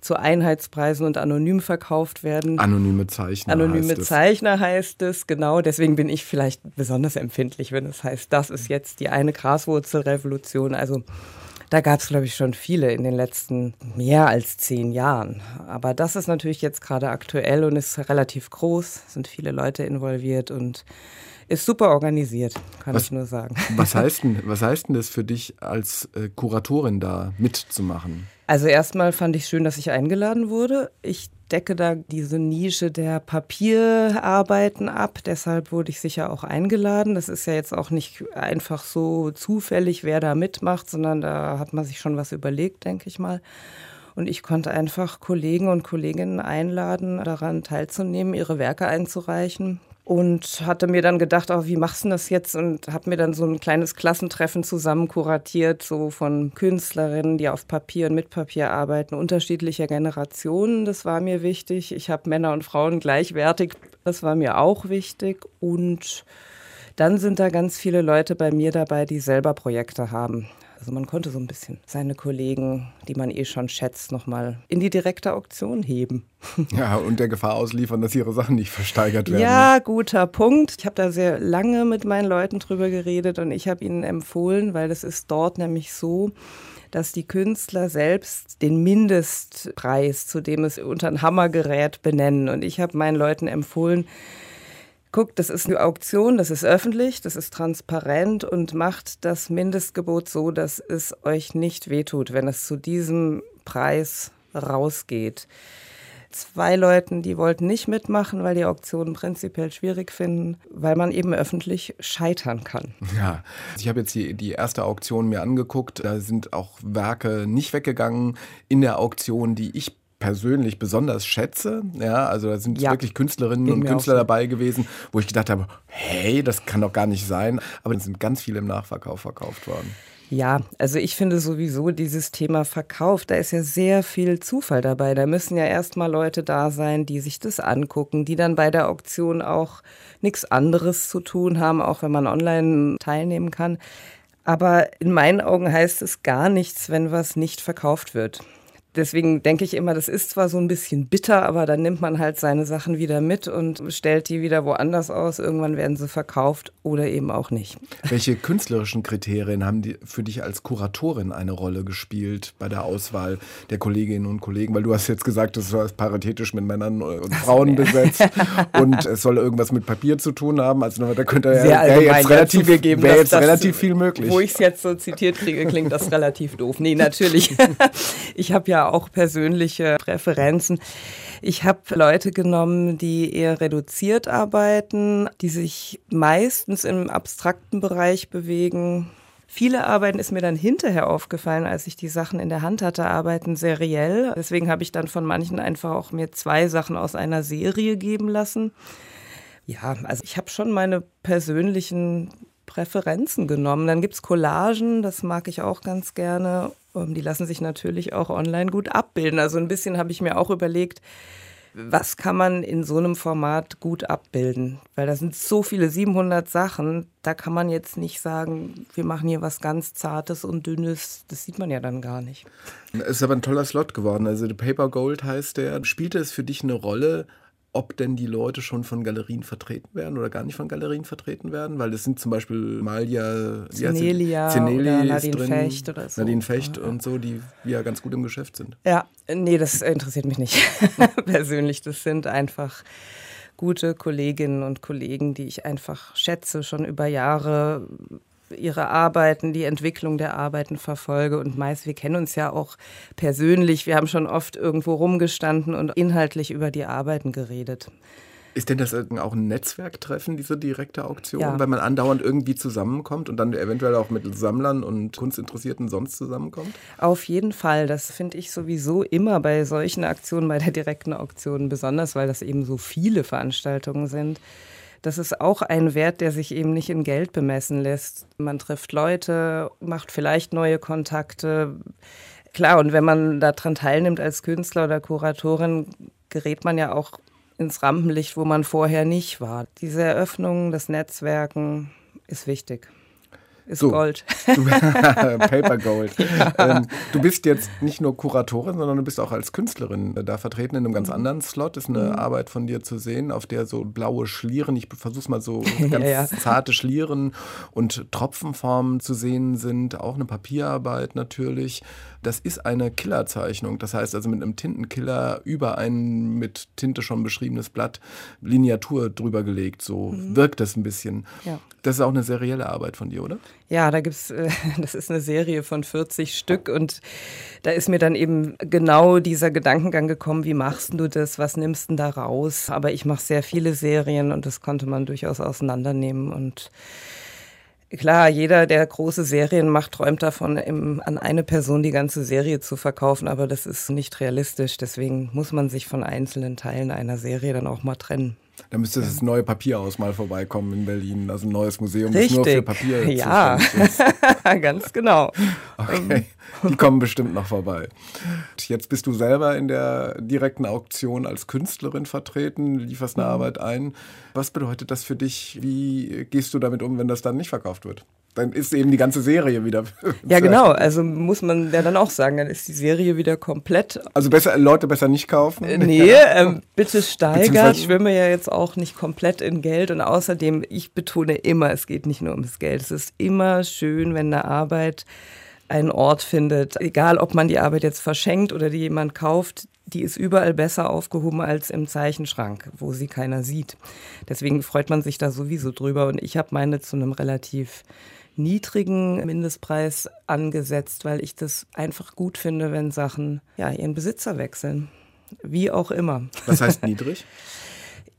H: zu Einheitspreisen und anonym verkauft werden.
B: Anonyme Zeichner.
H: Anonyme
B: heißt
H: Zeichner heißt es, genau. Deswegen bin ich vielleicht besonders empfindlich, wenn es heißt, das ist jetzt die eine Graswurzelrevolution. Also da gab es, glaube ich, schon viele in den letzten mehr als zehn Jahren. Aber das ist natürlich jetzt gerade aktuell und ist relativ groß, sind viele Leute involviert und ist super organisiert, kann was, ich nur sagen.
B: Was heißt, denn, was heißt denn das für dich als äh, Kuratorin da mitzumachen?
H: Also erstmal fand ich schön, dass ich eingeladen wurde. Ich decke da diese Nische der Papierarbeiten ab. Deshalb wurde ich sicher auch eingeladen. Das ist ja jetzt auch nicht einfach so zufällig, wer da mitmacht, sondern da hat man sich schon was überlegt, denke ich mal. Und ich konnte einfach Kollegen und Kolleginnen einladen, daran teilzunehmen, ihre Werke einzureichen und hatte mir dann gedacht, oh, wie machst du das jetzt? Und habe mir dann so ein kleines Klassentreffen zusammen kuratiert, so von Künstlerinnen, die auf Papier und mit Papier arbeiten, unterschiedlicher Generationen. Das war mir wichtig. Ich habe Männer und Frauen gleichwertig. Das war mir auch wichtig. Und dann sind da ganz viele Leute bei mir dabei, die selber Projekte haben. Also man konnte so ein bisschen seine Kollegen, die man eh schon schätzt, nochmal in die direkte Auktion heben.
B: Ja, und der Gefahr ausliefern, dass ihre Sachen nicht versteigert werden.
H: Ja, guter Punkt. Ich habe da sehr lange mit meinen Leuten drüber geredet und ich habe ihnen empfohlen, weil das ist dort nämlich so, dass die Künstler selbst den Mindestpreis, zu dem es unter ein Hammer gerät, benennen. Und ich habe meinen Leuten empfohlen, guckt, das ist eine Auktion, das ist öffentlich, das ist transparent und macht das Mindestgebot so, dass es euch nicht wehtut, wenn es zu diesem Preis rausgeht. Zwei Leuten, die wollten nicht mitmachen, weil die Auktionen prinzipiell schwierig finden, weil man eben öffentlich scheitern kann.
B: Ja, ich habe jetzt die, die erste Auktion mir angeguckt. Da sind auch Werke nicht weggegangen in der Auktion, die ich persönlich besonders schätze. Ja, also da sind ja. wirklich Künstlerinnen und Künstler dabei gewesen, wo ich gedacht habe, hey, das kann doch gar nicht sein. Aber es sind ganz viele im Nachverkauf verkauft worden.
H: Ja, also ich finde sowieso dieses Thema Verkauf, da ist ja sehr viel Zufall dabei. Da müssen ja erstmal Leute da sein, die sich das angucken, die dann bei der Auktion auch nichts anderes zu tun haben, auch wenn man online teilnehmen kann. Aber in meinen Augen heißt es gar nichts, wenn was nicht verkauft wird deswegen denke ich immer, das ist zwar so ein bisschen bitter, aber dann nimmt man halt seine Sachen wieder mit und stellt die wieder woanders aus. Irgendwann werden sie verkauft oder eben auch nicht.
B: Welche künstlerischen Kriterien haben die für dich als Kuratorin eine Rolle gespielt bei der Auswahl der Kolleginnen und Kollegen? Weil du hast jetzt gesagt, es war paritätisch mit Männern und Frauen besetzt und es soll irgendwas mit Papier zu tun haben. Also da könnte
H: ja Sehr jetzt relativ,
B: zugegeben, wäre jetzt das, relativ viel möglich.
H: Wo ich es jetzt so zitiert kriege, klingt das relativ doof. Nee, natürlich. ich habe ja auch persönliche Präferenzen. Ich habe Leute genommen, die eher reduziert arbeiten, die sich meistens im abstrakten Bereich bewegen. Viele Arbeiten ist mir dann hinterher aufgefallen, als ich die Sachen in der Hand hatte, arbeiten seriell. Deswegen habe ich dann von manchen einfach auch mir zwei Sachen aus einer Serie geben lassen. Ja, also ich habe schon meine persönlichen Präferenzen genommen. Dann gibt es Collagen, das mag ich auch ganz gerne. Ähm, die lassen sich natürlich auch online gut abbilden. Also ein bisschen habe ich mir auch überlegt, was kann man in so einem Format gut abbilden? Weil da sind so viele 700 Sachen, da kann man jetzt nicht sagen, wir machen hier was ganz Zartes und Dünnes. Das sieht man ja dann gar nicht.
B: Es ist aber ein toller Slot geworden. Also The Paper Gold heißt der. Spielte es für dich eine Rolle, ob denn die Leute schon von Galerien vertreten werden oder gar nicht von Galerien vertreten werden, weil es sind zum Beispiel Malia,
H: Zenelia, Zeneli oder Nadine drin, Fecht oder so.
B: Nadine Fecht ja. und so, die ja ganz gut im Geschäft sind.
H: Ja, nee, das interessiert mich nicht persönlich. Das sind einfach gute Kolleginnen und Kollegen, die ich einfach schätze, schon über Jahre ihre Arbeiten, die Entwicklung der Arbeiten verfolge. Und meist, wir kennen uns ja auch persönlich. Wir haben schon oft irgendwo rumgestanden und inhaltlich über die Arbeiten geredet.
B: Ist denn das auch ein Netzwerktreffen, diese direkte Auktion, ja. weil man andauernd irgendwie zusammenkommt und dann eventuell auch mit Sammlern und Kunstinteressierten sonst zusammenkommt?
H: Auf jeden Fall. Das finde ich sowieso immer bei solchen Aktionen, bei der direkten Auktion besonders, weil das eben so viele Veranstaltungen sind das ist auch ein Wert, der sich eben nicht in Geld bemessen lässt. Man trifft Leute, macht vielleicht neue Kontakte. Klar, und wenn man daran teilnimmt als Künstler oder Kuratorin, gerät man ja auch ins Rampenlicht, wo man vorher nicht war. Diese Eröffnung, das Netzwerken ist wichtig ist so, Gold.
B: Du, Paper Gold. Ja. Ähm, du bist jetzt nicht nur Kuratorin, sondern du bist auch als Künstlerin da vertreten in einem ganz mhm. anderen Slot. Ist eine mhm. Arbeit von dir zu sehen, auf der so blaue Schlieren, ich versuche mal so ganz ja, ja. zarte Schlieren und Tropfenformen zu sehen sind. Auch eine Papierarbeit natürlich. Das ist eine Killerzeichnung. Das heißt also mit einem Tintenkiller über ein mit Tinte schon beschriebenes Blatt Lineatur drüber gelegt. So mhm. wirkt das ein bisschen. Das ist auch eine serielle Arbeit von dir, oder?
H: Ja, da gibt's, äh, das ist eine Serie von 40 Stück und da ist mir dann eben genau dieser Gedankengang gekommen, wie machst du das, was nimmst du da raus? Aber ich mache sehr viele Serien und das konnte man durchaus auseinandernehmen und Klar, jeder, der große Serien macht, träumt davon, im, an eine Person die ganze Serie zu verkaufen, aber das ist nicht realistisch. Deswegen muss man sich von einzelnen Teilen einer Serie dann auch mal trennen.
B: Da müsste das neue Papierhaus mal vorbeikommen in Berlin, also ein neues Museum,
H: Richtig.
B: das nur für Papier
H: Ja,
B: ist.
H: ganz genau.
B: Okay, die kommen bestimmt noch vorbei. Jetzt bist du selber in der direkten Auktion als Künstlerin vertreten, lieferst eine Arbeit ein. Was bedeutet das für dich? Wie gehst du damit um, wenn das dann nicht verkauft wird? Dann ist eben die ganze Serie wieder.
H: Ja, genau. Also muss man ja dann auch sagen, dann ist die Serie wieder komplett.
B: Also besser, Leute besser nicht kaufen?
H: Nee, ähm, bitte steigert. Schwimme ja jetzt auch nicht komplett in Geld. Und außerdem, ich betone immer, es geht nicht nur ums Geld. Es ist immer schön, wenn eine Arbeit einen Ort findet. Egal, ob man die Arbeit jetzt verschenkt oder die jemand kauft, die ist überall besser aufgehoben als im Zeichenschrank, wo sie keiner sieht. Deswegen freut man sich da sowieso drüber. Und ich habe meine zu einem relativ niedrigen Mindestpreis angesetzt, weil ich das einfach gut finde, wenn Sachen ja, ihren Besitzer wechseln. Wie auch immer.
B: Was heißt niedrig?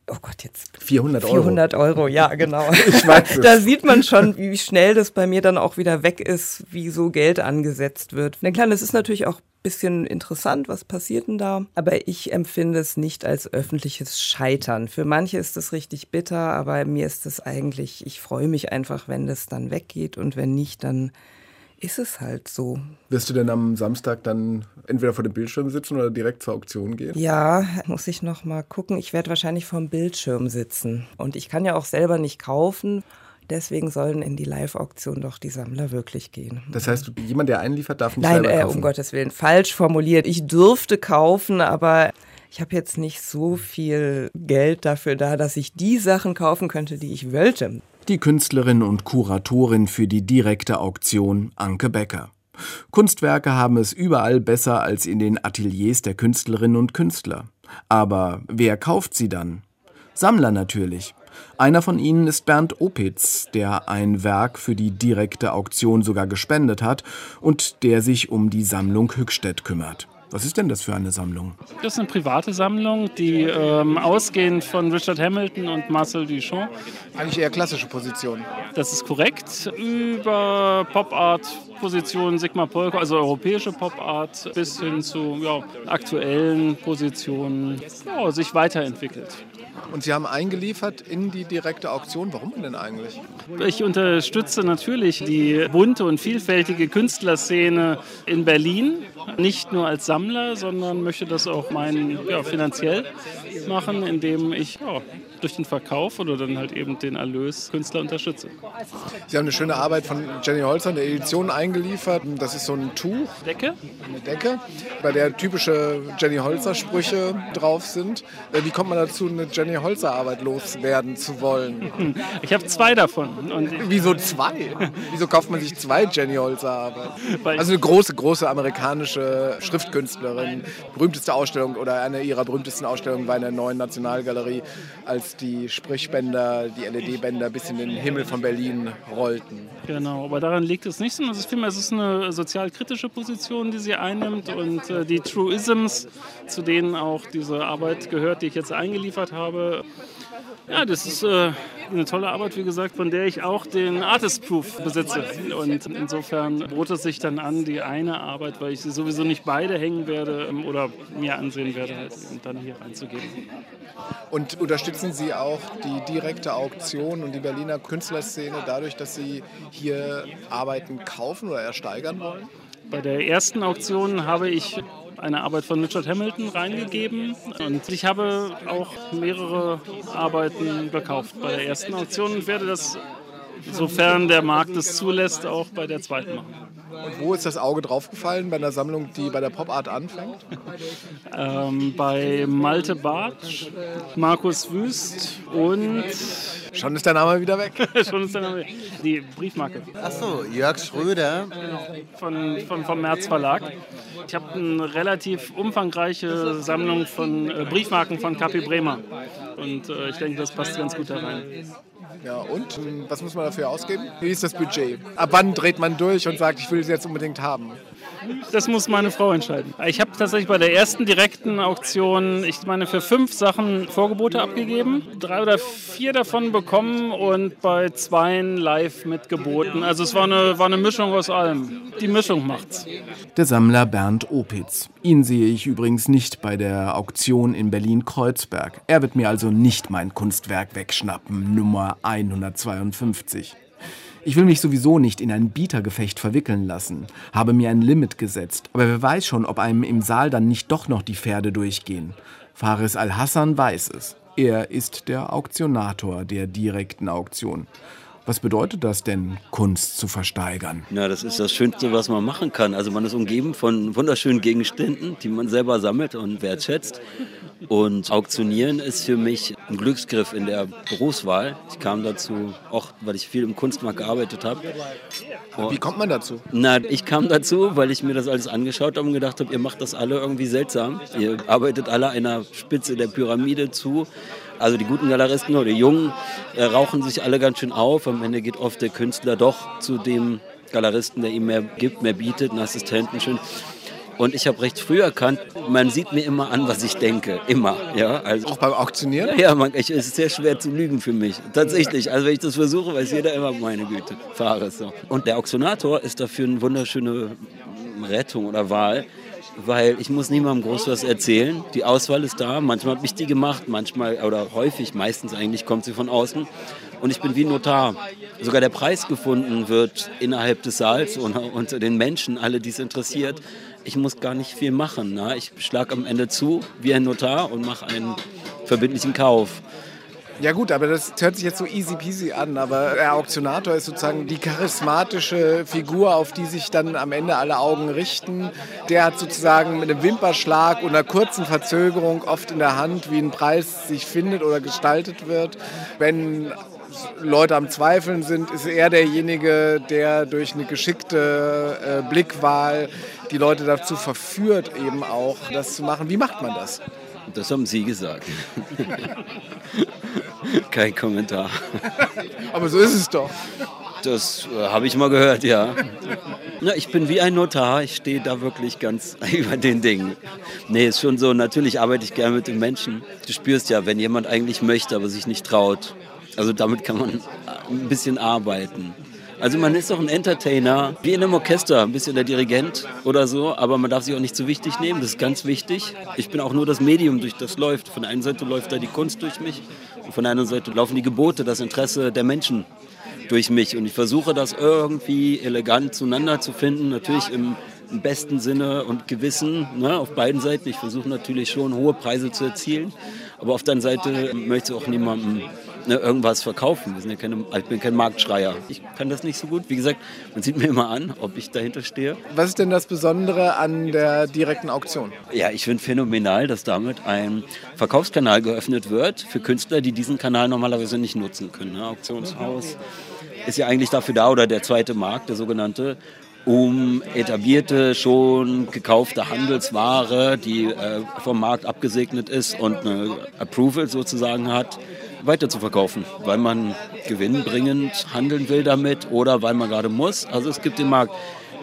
H: Oh Gott, jetzt
B: 400 Euro.
H: 400 Euro, ja, genau.
B: Ich weiß es.
H: Da sieht man schon, wie schnell das bei mir dann auch wieder weg ist, wie so Geld angesetzt wird. Na klar, das ist natürlich auch ein bisschen interessant, was passiert denn da? Aber ich empfinde es nicht als öffentliches Scheitern. Für manche ist das richtig bitter, aber mir ist es eigentlich, ich freue mich einfach, wenn das dann weggeht und wenn nicht, dann ist es halt so.
B: Wirst du denn am Samstag dann entweder vor dem Bildschirm sitzen oder direkt zur Auktion gehen?
H: Ja, muss ich noch mal gucken. Ich werde wahrscheinlich vorm Bildschirm sitzen. Und ich kann ja auch selber nicht kaufen. Deswegen sollen in die Live-Auktion doch die Sammler wirklich gehen.
B: Das heißt, jemand, der einliefert, darf nicht
H: Nein,
B: selber
H: äh,
B: kaufen?
H: um Gottes Willen, falsch formuliert. Ich dürfte kaufen, aber ich habe jetzt nicht so viel Geld dafür da, dass ich die Sachen kaufen könnte, die ich wollte.
B: Die Künstlerin und Kuratorin für die direkte Auktion Anke Becker. Kunstwerke haben es überall besser als in den Ateliers der Künstlerinnen und Künstler. Aber wer kauft sie dann? Sammler natürlich. Einer von ihnen ist Bernd Opitz, der ein Werk für die direkte Auktion sogar gespendet hat und der sich um die Sammlung Hückstedt kümmert. Was ist denn das für eine Sammlung?
I: Das ist eine private Sammlung, die ähm, ausgehend von Richard Hamilton und Marcel Duchamp,
F: Eigentlich eher klassische Position.
I: das ist korrekt, über Pop-Art-Positionen, Sigmar Polka, also europäische Pop-Art, bis hin zu ja, aktuellen Positionen ja, sich weiterentwickelt.
F: Und Sie haben eingeliefert in die direkte Auktion. Warum denn eigentlich?
I: Ich unterstütze natürlich die bunte und vielfältige Künstlerszene in Berlin, nicht nur als Sammler, sondern möchte das auch mein, ja, finanziell machen, indem ich ja, durch den Verkauf oder dann halt eben den Erlös Künstler unterstütze.
F: Sie haben eine schöne Arbeit von Jenny Holzer, eine Edition eingeliefert. Das ist so ein Tuch,
I: Decke?
F: eine Decke, bei der typische Jenny Holzer-Sprüche drauf sind. Äh, Wie kommt man dazu, eine Jenny Holzer-Arbeit loswerden zu wollen?
I: Ich habe zwei davon. Und
F: Wieso zwei? Wieso kauft man sich zwei Jenny Holzer-Arbeiten? Also eine große, große amerikanische Schriftkünstlerin. Berühmteste Ausstellung oder eine ihrer berühmtesten Ausstellungen war in der neuen Nationalgalerie, als die Sprichbänder, die LED-Bänder bis in den Himmel von Berlin rollten.
I: Genau, aber daran liegt es nicht, sondern es ist vielmehr es ist eine sozialkritische Position, die sie einnimmt und äh, die Truisms, zu denen auch diese Arbeit gehört, die ich jetzt eingeliefert habe. Ja, das ist äh, eine tolle Arbeit, wie gesagt, von der ich auch den Artist Proof besitze. Und insofern bot es sich dann an, die eine Arbeit, weil ich sie sowieso nicht beide hängen werde ähm, oder mir ansehen werde, halt, und dann hier reinzugeben.
F: Und unterstützen Sie auch die direkte Auktion und die Berliner Künstlerszene dadurch, dass Sie hier Arbeiten kaufen oder ersteigern wollen?
I: Bei der ersten Auktion habe ich eine Arbeit von Richard Hamilton reingegeben. Und ich habe auch mehrere Arbeiten gekauft bei der ersten Auktion und werde das, sofern der Markt es zulässt, auch bei der zweiten machen.
F: Und wo ist das Auge draufgefallen bei einer Sammlung, die bei der Pop Art anfängt?
I: Ähm, bei Malte Bartsch, Markus Wüst und
F: Schon ist der Name wieder weg.
I: schon ist der Name, die Briefmarke
D: Achso, Jörg Schröder.
I: von, von, vom März Verlag. Ich habe eine relativ umfangreiche Sammlung von äh, Briefmarken von Kapi Bremer und äh, ich denke, das passt ganz gut da rein.
F: Ja, und was muss man dafür ausgeben? Wie ist das Budget? Ab wann dreht man durch und sagt, ich will es jetzt unbedingt haben?
I: Das muss meine Frau entscheiden. Ich habe tatsächlich bei der ersten direkten Auktion, ich meine, für fünf Sachen Vorgebote abgegeben, drei oder vier davon bekommen und bei zweien live mitgeboten. Also es war eine, war eine Mischung aus allem. Die Mischung macht's.
B: Der Sammler Bernd Opitz. Ihn sehe ich übrigens nicht bei der Auktion in Berlin-Kreuzberg. Er wird mir also nicht mein Kunstwerk wegschnappen, Nummer 152. Ich will mich sowieso nicht in ein Bietergefecht verwickeln lassen, habe mir ein Limit gesetzt, aber wer weiß schon, ob einem im Saal dann nicht doch noch die Pferde durchgehen. Faris Al-Hassan weiß es. Er ist der Auktionator der direkten Auktion. Was bedeutet das denn, Kunst zu versteigern?
J: Ja, das ist das Schönste, was man machen kann. Also man ist umgeben von wunderschönen Gegenständen, die man selber sammelt und wertschätzt. Und Auktionieren ist für mich ein Glücksgriff in der Berufswahl. Ich kam dazu, auch weil ich viel im Kunstmarkt gearbeitet habe.
F: Wie kommt man dazu?
J: Na, ich kam dazu, weil ich mir das alles angeschaut habe und gedacht habe, ihr macht das alle irgendwie seltsam. Ihr arbeitet alle einer Spitze der Pyramide zu. Also die guten Galeristen oder die Jungen äh, rauchen sich alle ganz schön auf. Am Ende geht oft der Künstler doch zu dem Galeristen, der ihm mehr gibt, mehr bietet, einen Assistenten schön. Und ich habe recht früh erkannt, man sieht mir immer an, was ich denke. Immer. Ja,
F: also, Auch beim Auktionieren?
J: Ja, man, ich, es ist sehr schwer zu lügen für mich. Tatsächlich. Also wenn ich das versuche, weiß jeder immer, meine Güte, fahre es so. Und der Auktionator ist dafür eine wunderschöne Rettung oder Wahl, weil ich muss niemandem groß was erzählen. Die Auswahl ist da. Manchmal habe ich die gemacht, manchmal oder häufig, meistens eigentlich kommt sie von außen. Und ich bin wie ein Notar. Sogar der Preis gefunden wird innerhalb des Saals und unter den Menschen, alle, die es interessiert. Ich muss gar nicht viel machen. Ne? Ich schlage am Ende zu wie ein Notar und mache einen verbindlichen Kauf.
F: Ja gut, aber das hört sich jetzt so easy peasy an, aber der Auktionator ist sozusagen die charismatische Figur, auf die sich dann am Ende alle Augen richten. Der hat sozusagen mit einem Wimperschlag und einer kurzen Verzögerung oft in der Hand, wie ein Preis sich findet oder gestaltet wird. Wenn Leute am Zweifeln sind, ist er derjenige, der durch eine geschickte äh, Blickwahl die Leute dazu verführt, eben auch das zu machen. Wie macht man das?
J: Das haben Sie gesagt. Kein Kommentar.
F: Aber so ist es doch.
J: Das äh, habe ich mal gehört, ja. Na, ich bin wie ein Notar, ich stehe da wirklich ganz über den Dingen. Nee, ist schon so, natürlich arbeite ich gerne mit den Menschen. Du spürst ja, wenn jemand eigentlich möchte, aber sich nicht traut. Also damit kann man ein bisschen arbeiten. Also man ist doch ein Entertainer, wie in einem Orchester, ein bisschen der Dirigent oder so, aber man darf sich auch nicht zu wichtig nehmen, das ist ganz wichtig. Ich bin auch nur das Medium, durch das läuft. Von der einen Seite läuft da die Kunst durch mich und von der anderen Seite laufen die Gebote, das Interesse der Menschen durch mich. Und ich versuche das irgendwie elegant zueinander zu finden, natürlich im, im besten Sinne und Gewissen ne, auf beiden Seiten. Ich versuche natürlich schon hohe Preise zu erzielen, aber auf der anderen Seite möchte ich auch niemandem ne, irgendwas verkaufen. Wir sind ja keine, ich bin kein Marktschreier. Ich kann das nicht so gut. Wie gesagt, man sieht mir immer an, ob ich dahinter stehe.
F: Was ist denn das Besondere an der direkten Auktion?
J: Ja, ich finde phänomenal, dass damit ein Verkaufskanal geöffnet wird für Künstler, die diesen Kanal normalerweise nicht nutzen können. Ne? Auktionshaus ist ja eigentlich dafür da, oder der zweite Markt, der sogenannte, um etablierte, schon gekaufte Handelsware, die äh, vom Markt abgesegnet ist und eine Approval sozusagen hat, weiter zu verkaufen, weil man gewinnbringend handeln will damit oder weil man gerade muss. Also es gibt den Markt.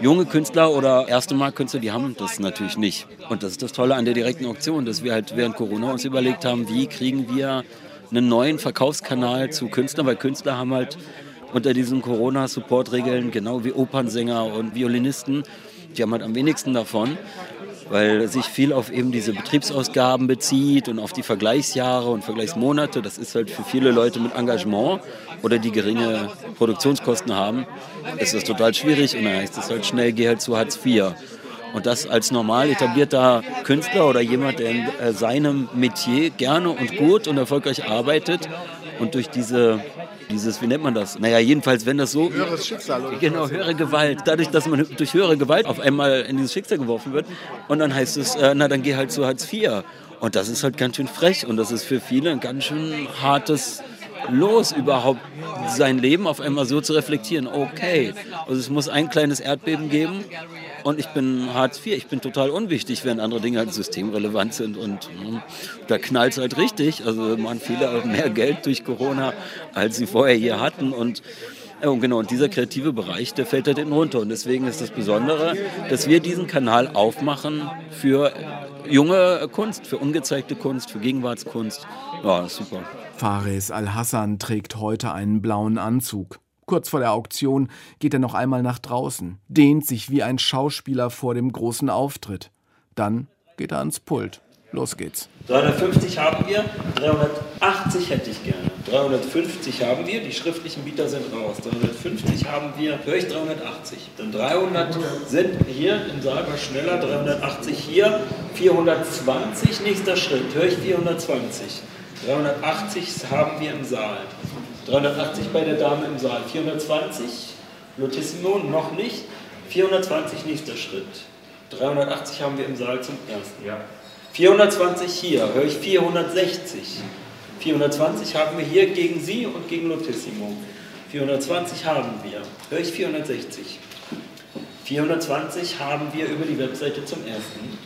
J: Junge Künstler oder erste Marktkünstler, die haben das natürlich nicht. Und das ist das Tolle an der direkten Auktion, dass wir halt während Corona uns überlegt haben, wie kriegen wir einen neuen Verkaufskanal zu Künstlern, weil Künstler haben halt unter diesen Corona-Support-Regeln, genau wie Opernsänger und Violinisten, die haben halt am wenigsten davon weil sich viel auf eben diese Betriebsausgaben bezieht und auf die Vergleichsjahre und Vergleichsmonate. Das ist halt für viele Leute mit Engagement oder die geringe Produktionskosten haben, ist das total schwierig und dann heißt es halt schnell, geh halt zu Hartz IV. Und das als normal etablierter Künstler oder jemand, der in äh, seinem Metier gerne und gut und erfolgreich arbeitet und durch diese dieses, wie nennt man das? Naja, jedenfalls, wenn das so.
F: Höheres Schicksal. Oder
J: genau, höhere Gewalt. Dadurch, dass man durch höhere Gewalt auf einmal in dieses Schicksal geworfen wird. Und dann heißt es, äh, na, dann geh halt zu Hartz IV. Und das ist halt ganz schön frech und das ist für viele ein ganz schön hartes los, überhaupt sein Leben auf einmal so zu reflektieren. Okay, also es muss ein kleines Erdbeben geben und ich bin Hartz IV, ich bin total unwichtig, während andere Dinge halt systemrelevant sind und hm, da knallt es halt richtig. Also man viele mehr Geld durch Corona, als sie vorher hier hatten und und genau, und dieser kreative Bereich, der fällt halt hinten runter. Und deswegen ist das Besondere, dass wir diesen Kanal aufmachen für junge Kunst, für ungezeigte Kunst, für Gegenwartskunst. Ja, super.
B: Fares Al-Hassan trägt heute einen blauen Anzug. Kurz vor der Auktion geht er noch einmal nach draußen, dehnt sich wie ein Schauspieler vor dem großen Auftritt. Dann geht er ans Pult. Los geht's.
C: 350 haben wir, 380 hätte ich gerne. 350 haben wir, die schriftlichen Bieter sind raus. 350 haben wir, höre ich 380. Dann 300 sind hier im Saal war schneller, 380 hier, 420 nächster Schritt, höre ich 420. 380 haben wir im Saal. 380 bei der Dame im Saal, 420, Lotissimo noch nicht, 420 nächster Schritt. 380 haben wir im Saal zum ersten. Ja. 420 hier, höre ich 460. 420 haben wir hier gegen Sie und gegen Lotissimo. 420 haben wir, höre ich 460. 420 haben wir über die Webseite zum ersten.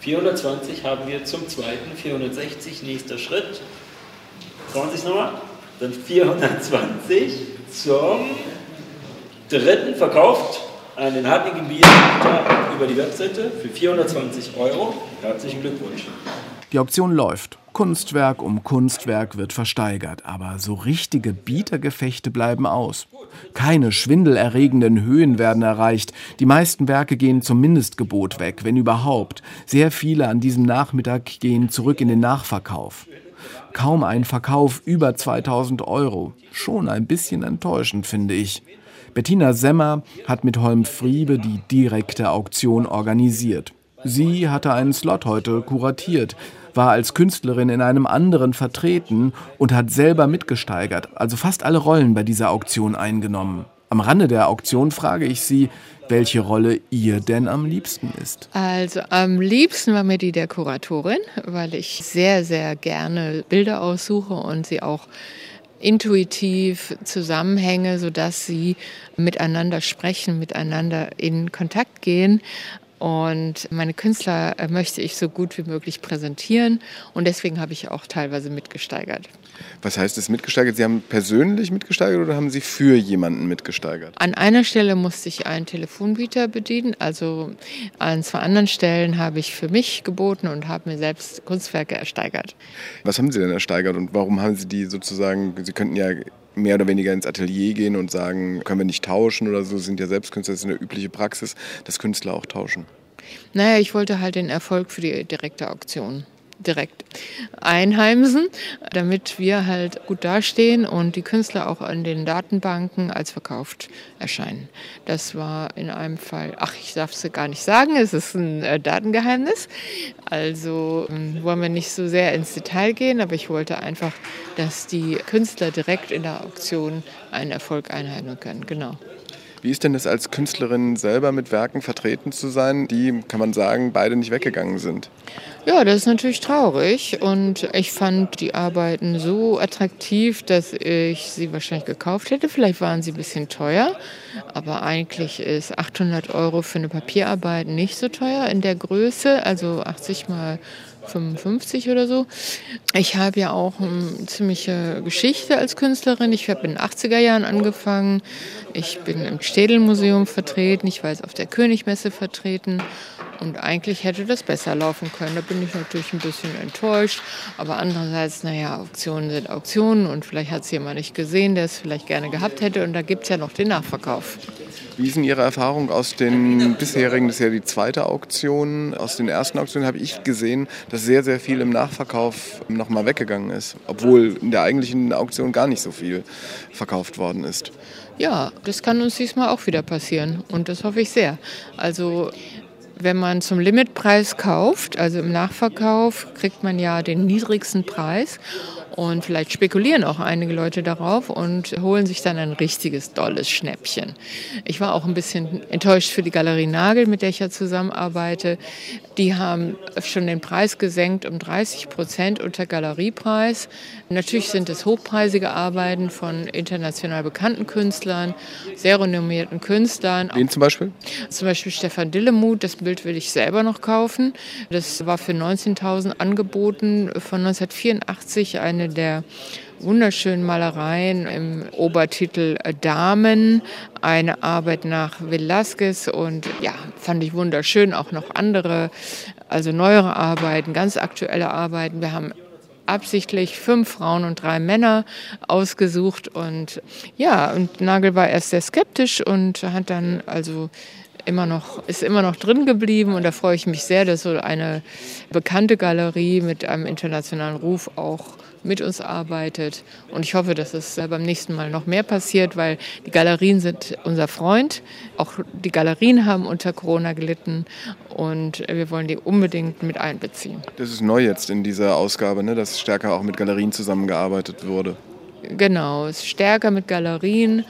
C: 420 haben wir zum zweiten, 460, nächster Schritt. 20 nochmal, dann 420 zum dritten verkauft an den hartnäckigen Bier über die Webseite für 420 Euro. Herzlichen Glückwunsch.
B: Die Auktion läuft. Kunstwerk um Kunstwerk wird versteigert, aber so richtige Bietergefechte bleiben aus. Keine schwindelerregenden Höhen werden erreicht. Die meisten Werke gehen zum Mindestgebot weg, wenn überhaupt. Sehr viele an diesem Nachmittag gehen zurück in den Nachverkauf. Kaum ein Verkauf über 2000 Euro. Schon ein bisschen enttäuschend, finde ich. Bettina Semmer hat mit Holm Friebe die direkte Auktion organisiert. Sie hatte einen Slot heute kuratiert, war als Künstlerin in einem anderen vertreten und hat selber mitgesteigert, also fast alle Rollen bei dieser Auktion eingenommen. Am Rande der Auktion frage ich sie, welche Rolle ihr denn am liebsten ist.
K: Also am liebsten war mir die der Kuratorin, weil ich sehr, sehr gerne Bilder aussuche und sie auch intuitiv Zusammenhänge, sodass sie miteinander sprechen, miteinander in Kontakt gehen. Und meine Künstler äh, möchte ich so gut wie möglich präsentieren und deswegen habe ich auch teilweise mitgesteigert.
F: Was heißt es mitgesteigert? Sie haben persönlich mitgesteigert oder haben Sie für jemanden mitgesteigert?
K: An einer Stelle musste ich einen Telefonbieter bedienen, also an zwei anderen Stellen habe ich für mich geboten und habe mir selbst Kunstwerke ersteigert.
F: Was haben Sie denn ersteigert und warum haben Sie die sozusagen, Sie könnten ja mehr oder weniger ins Atelier gehen und sagen, können wir nicht tauschen oder so, sind ja selbst Künstler, das ist eine übliche Praxis, dass Künstler auch tauschen.
K: Naja, ich wollte halt den Erfolg für die direkte Auktion direkt einheimsen, damit wir halt gut dastehen und die Künstler auch an den Datenbanken als verkauft erscheinen. Das war in einem Fall, ach, ich darf es gar nicht sagen, es ist ein äh, Datengeheimnis. Also ähm, wollen wir nicht so sehr ins Detail gehen, aber ich wollte einfach, dass die Künstler direkt in der Auktion einen Erfolg einheimsen können. Genau.
F: Wie ist denn das als Künstlerin selber mit Werken vertreten zu sein, die, kann man sagen, beide nicht weggegangen sind?
K: Ja, das ist natürlich traurig und ich fand die Arbeiten so attraktiv, dass ich sie wahrscheinlich gekauft hätte. Vielleicht waren sie ein bisschen teuer, aber eigentlich ist 800 Euro für eine Papierarbeit nicht so teuer in der Größe, also 80 mal 55 oder so. Ich habe ja auch eine ziemliche Geschichte als Künstlerin. Ich habe in den 80er Jahren angefangen. Ich bin im Städelmuseum vertreten. Ich war jetzt auf der Königmesse vertreten. Und eigentlich hätte das besser laufen können. Da bin ich natürlich ein bisschen enttäuscht. Aber andererseits, naja, Auktionen sind Auktionen und vielleicht hat es jemand nicht gesehen, der es vielleicht gerne gehabt hätte. Und da gibt es ja noch den Nachverkauf.
F: Wie sind Ihre Erfahrungen aus den bisherigen, das ist ja die zweite Auktion, aus den ersten Auktionen habe ich gesehen, dass sehr, sehr viel im Nachverkauf nochmal weggegangen ist, obwohl in der eigentlichen Auktion gar nicht so viel verkauft worden ist.
K: Ja, das kann uns diesmal auch wieder passieren und das hoffe ich sehr. Also wenn man zum Limitpreis kauft, also im Nachverkauf, kriegt man ja den niedrigsten Preis. Und vielleicht spekulieren auch einige Leute darauf und holen sich dann ein richtiges, dolles Schnäppchen. Ich war auch ein bisschen enttäuscht für die Galerie Nagel, mit der ich ja zusammenarbeite. Die haben schon den Preis gesenkt um 30 Prozent unter Galeriepreis. Natürlich sind es hochpreisige Arbeiten von international bekannten Künstlern, sehr renommierten Künstlern.
F: Wen zum Beispiel?
K: Zum Beispiel Stefan Dillemuth. Das Bild will ich selber noch kaufen. Das war für 19.000 angeboten von 1984 eine der wunderschönen Malereien im Obertitel Damen, eine Arbeit nach Velázquez und ja, fand ich wunderschön, auch noch andere, also neuere Arbeiten, ganz aktuelle Arbeiten. Wir haben absichtlich fünf Frauen und drei Männer ausgesucht und ja, und Nagel war erst sehr skeptisch und hat dann also immer noch, ist immer noch drin geblieben und da freue ich mich sehr, dass so eine bekannte Galerie mit einem internationalen Ruf auch mit uns arbeitet. Und ich hoffe, dass es beim nächsten Mal noch mehr passiert, weil die Galerien sind unser Freund. Auch die Galerien haben unter Corona gelitten und wir wollen die unbedingt mit einbeziehen.
F: Das ist neu jetzt in dieser Ausgabe, ne? dass stärker auch mit Galerien zusammengearbeitet wurde.
K: Genau, es ist stärker mit Galerien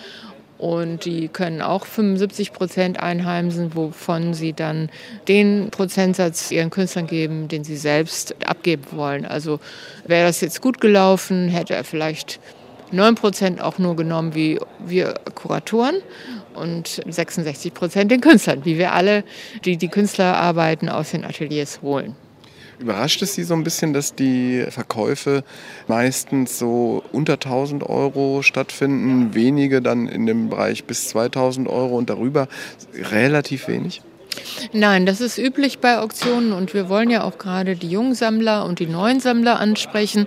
K: und die können auch 75 Prozent einheimsen, wovon sie dann den Prozentsatz ihren Künstlern geben, den sie selbst abgeben wollen. Also wäre das jetzt gut gelaufen, hätte er vielleicht 9 Prozent auch nur genommen wie wir Kuratoren und 66 Prozent den Künstlern, wie wir alle, die die Künstlerarbeiten aus den Ateliers holen.
F: Überrascht es Sie so ein bisschen, dass die Verkäufe meistens so unter 1000 Euro stattfinden, wenige dann in dem Bereich bis 2000 Euro und darüber relativ wenig?
K: Nein, das ist üblich bei Auktionen und wir wollen ja auch gerade die jungen Sammler und die neuen Sammler ansprechen.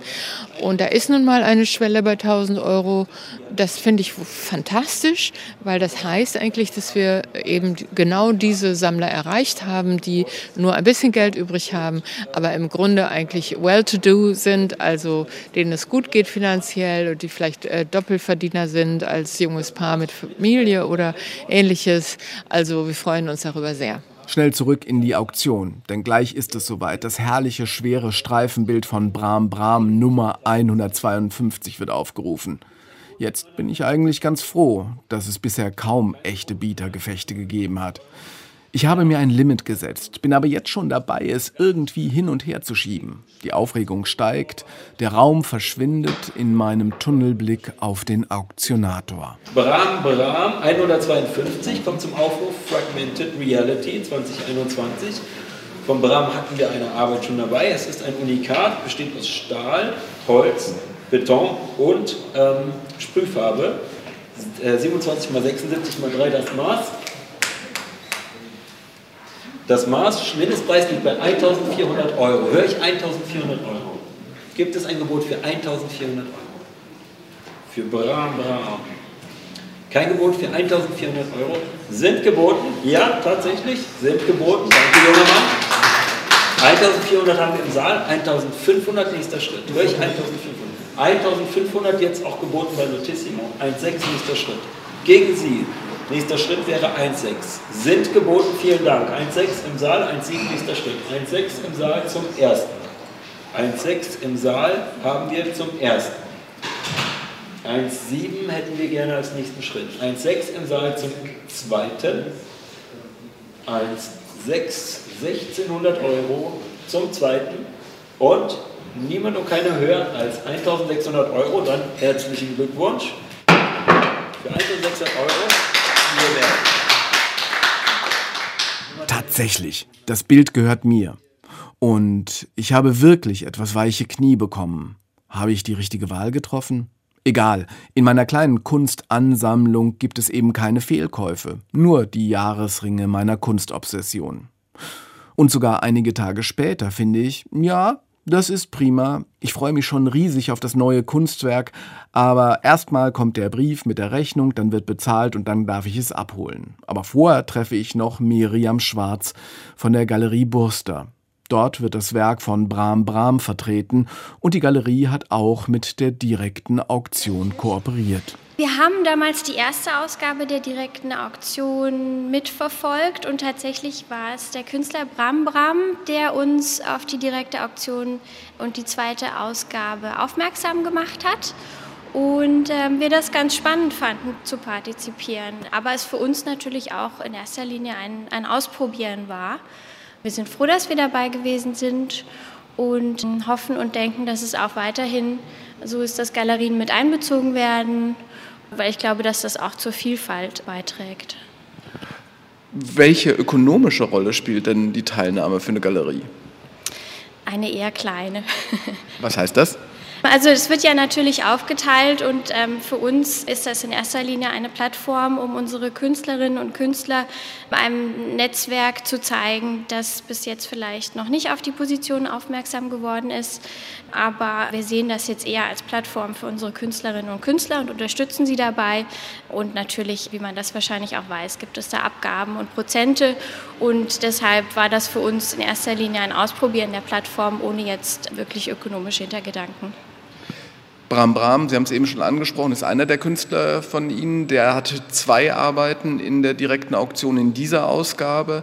K: Und da ist nun mal eine Schwelle bei 1000 Euro. Das finde ich fantastisch, weil das heißt eigentlich, dass wir eben genau diese Sammler erreicht haben, die nur ein bisschen Geld übrig haben, aber im Grunde eigentlich well-to-do sind, also denen es gut geht finanziell und die vielleicht äh, Doppelverdiener sind als junges Paar mit Familie oder ähnliches. Also wir freuen uns darüber sehr.
B: Schnell zurück in die Auktion, denn gleich ist es soweit. Das herrliche, schwere Streifenbild von Bram Bram Nummer 152 wird aufgerufen. Jetzt bin ich eigentlich ganz froh, dass es bisher kaum echte Bietergefechte gegeben hat. Ich habe mir ein Limit gesetzt, bin aber jetzt schon dabei, es irgendwie hin und her zu schieben. Die Aufregung steigt, der Raum verschwindet in meinem Tunnelblick auf den Auktionator.
J: Bram Bram 152 kommt zum Aufruf Fragmented Reality 2021. Von Bram hatten wir eine Arbeit schon dabei. Es ist ein Unikat, besteht aus Stahl, Holz, Beton und ähm, Sprühfarbe. 27 x 76 x 3 das Maß. Das Maß, Mindestpreis liegt bei 1400 Euro. Höre ich 1400 Euro? Gibt es ein Gebot für 1400 Euro? Für Bram Bram. Kein Gebot für 1400 Euro. Sind geboten? Ja, tatsächlich. Sind geboten. Danke, junger Mann. 1400 haben wir im Saal. 1500 nächster Schritt. Höre ich 1500. 1500 jetzt auch geboten bei Notissimo. 1,6 nächster Schritt. Gegen Sie Nächster Schritt wäre 1,6. Sind geboten, vielen Dank. 1,6 im Saal, 1,7 nächster Schritt. 1,6 im Saal zum ersten. 1,6 im Saal haben wir zum ersten. 1,7 hätten wir gerne als nächsten Schritt. 1,6 im Saal zum zweiten. 1,6, 1600 Euro zum zweiten. Und niemand und keiner höher als 1600 Euro. Dann herzlichen Glückwunsch. Für 1600 Euro
B: Tatsächlich, das Bild gehört mir. Und ich habe wirklich etwas weiche Knie bekommen. Habe ich die richtige Wahl getroffen? Egal, in meiner kleinen Kunstansammlung gibt es eben keine Fehlkäufe, nur die Jahresringe meiner Kunstobsession. Und sogar einige Tage später finde ich, ja, das ist prima. Ich freue mich schon riesig auf das neue Kunstwerk, aber erstmal kommt der Brief mit der Rechnung, dann wird bezahlt und dann darf ich es abholen. Aber vorher treffe ich noch Miriam Schwarz von der Galerie Burster. Dort wird das Werk von Bram Bram vertreten und die Galerie hat auch mit der direkten Auktion kooperiert.
L: Wir haben damals die erste Ausgabe der direkten Auktion mitverfolgt und tatsächlich war es der Künstler Bram Bram, der uns auf die direkte Auktion und die zweite Ausgabe aufmerksam gemacht hat und äh, wir das ganz spannend fanden zu partizipieren. Aber es für uns natürlich auch in erster Linie ein, ein Ausprobieren war. Wir sind froh, dass wir dabei gewesen sind und hoffen und denken, dass es auch weiterhin so ist, dass Galerien mit einbezogen werden, weil ich glaube, dass das auch zur Vielfalt beiträgt.
B: Welche ökonomische Rolle spielt denn die Teilnahme für eine Galerie?
L: Eine eher kleine.
B: Was heißt das?
L: Also es wird ja natürlich aufgeteilt und ähm, für uns ist das in erster Linie eine Plattform, um unsere Künstlerinnen und Künstler einem Netzwerk zu zeigen, das bis jetzt vielleicht noch nicht auf die Position aufmerksam geworden ist. Aber wir sehen das jetzt eher als Plattform für unsere Künstlerinnen und Künstler und unterstützen sie dabei. Und natürlich, wie man das wahrscheinlich auch weiß, gibt es da Abgaben und Prozente. Und deshalb war das für uns in erster Linie ein Ausprobieren der Plattform ohne jetzt wirklich ökonomische Hintergedanken.
B: Bram Bram, Sie haben es eben schon angesprochen, ist einer der Künstler von Ihnen. Der hat zwei Arbeiten in der direkten Auktion in dieser Ausgabe.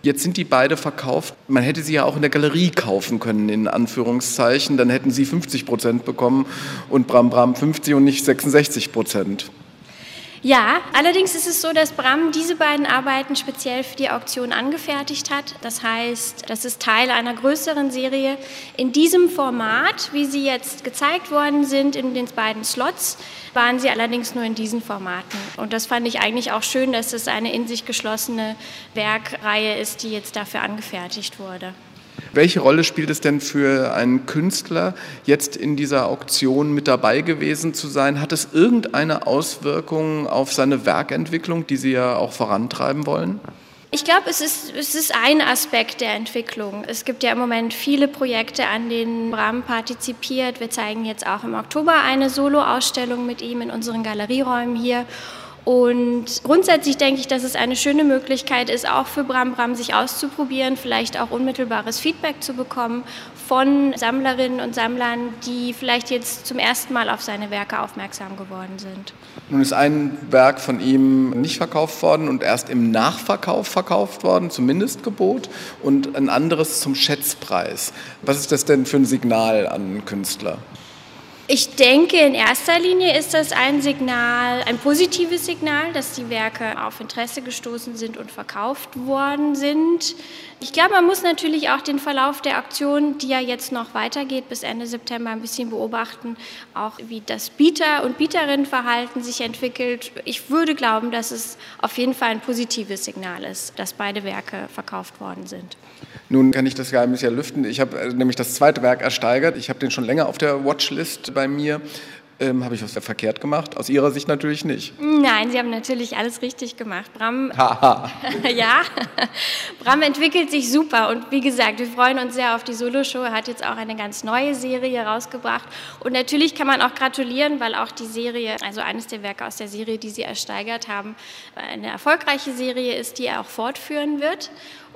B: Jetzt sind die beide verkauft. Man hätte sie ja auch in der Galerie kaufen können, in Anführungszeichen. Dann hätten sie 50 Prozent bekommen und Bram Bram 50 und nicht 66 Prozent.
L: Ja, allerdings ist es so, dass Bram diese beiden Arbeiten speziell für die Auktion angefertigt hat. Das heißt, das ist Teil einer größeren Serie in diesem Format, wie sie jetzt gezeigt worden sind in den beiden Slots, waren sie allerdings nur in diesen Formaten. Und das fand ich eigentlich auch schön, dass es eine in sich geschlossene Werkreihe ist, die jetzt dafür angefertigt wurde.
B: Welche Rolle spielt es denn für einen Künstler, jetzt in dieser Auktion mit dabei gewesen zu sein? Hat es irgendeine Auswirkung auf seine Werkentwicklung, die Sie ja auch vorantreiben wollen?
L: Ich glaube, es ist, es ist ein Aspekt der Entwicklung. Es gibt ja im Moment viele Projekte, an denen Bram partizipiert. Wir zeigen jetzt auch im Oktober eine Solo-Ausstellung mit ihm in unseren Galerieräumen hier. Und grundsätzlich denke ich, dass es eine schöne Möglichkeit ist, auch für Bram Bram sich auszuprobieren, vielleicht auch unmittelbares Feedback zu bekommen von Sammlerinnen und Sammlern, die vielleicht jetzt zum ersten Mal auf seine Werke aufmerksam geworden sind.
B: Nun ist ein Werk von ihm nicht verkauft worden und erst im Nachverkauf verkauft worden, zum Mindestgebot, und ein anderes zum Schätzpreis. Was ist das denn für ein Signal an Künstler?
L: Ich denke, in erster Linie ist das ein Signal, ein positives Signal, dass die Werke auf Interesse gestoßen sind und verkauft worden sind. Ich glaube, man muss natürlich auch den Verlauf der Aktion, die ja jetzt noch weitergeht bis Ende September, ein bisschen beobachten, auch wie das Bieter- und Bieterinnenverhalten sich entwickelt. Ich würde glauben, dass es auf jeden Fall ein positives Signal ist, dass beide Werke verkauft worden sind.
B: Nun kann ich das Geheimnis ja lüften. Ich habe äh, nämlich das zweite Werk ersteigert. Ich habe den schon länger auf der Watchlist bei mir. Ähm, habe ich was verkehrt gemacht? Aus Ihrer Sicht natürlich nicht.
L: Nein, Sie haben natürlich alles richtig gemacht. Bram, ja, Bram entwickelt sich super und wie gesagt, wir freuen uns sehr auf die Solo-Show. Er hat jetzt auch eine ganz neue Serie rausgebracht und natürlich kann man auch gratulieren, weil auch die Serie, also eines der Werke aus der Serie, die Sie ersteigert haben, eine erfolgreiche Serie ist, die er auch fortführen wird.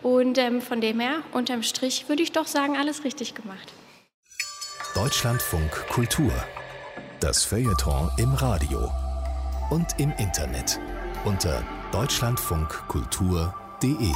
L: Und ähm, von dem her, unterm Strich, würde ich doch sagen, alles richtig gemacht.
A: Deutschlandfunk Kultur. Das Feuilleton im Radio und im Internet unter deutschlandfunkkultur.de.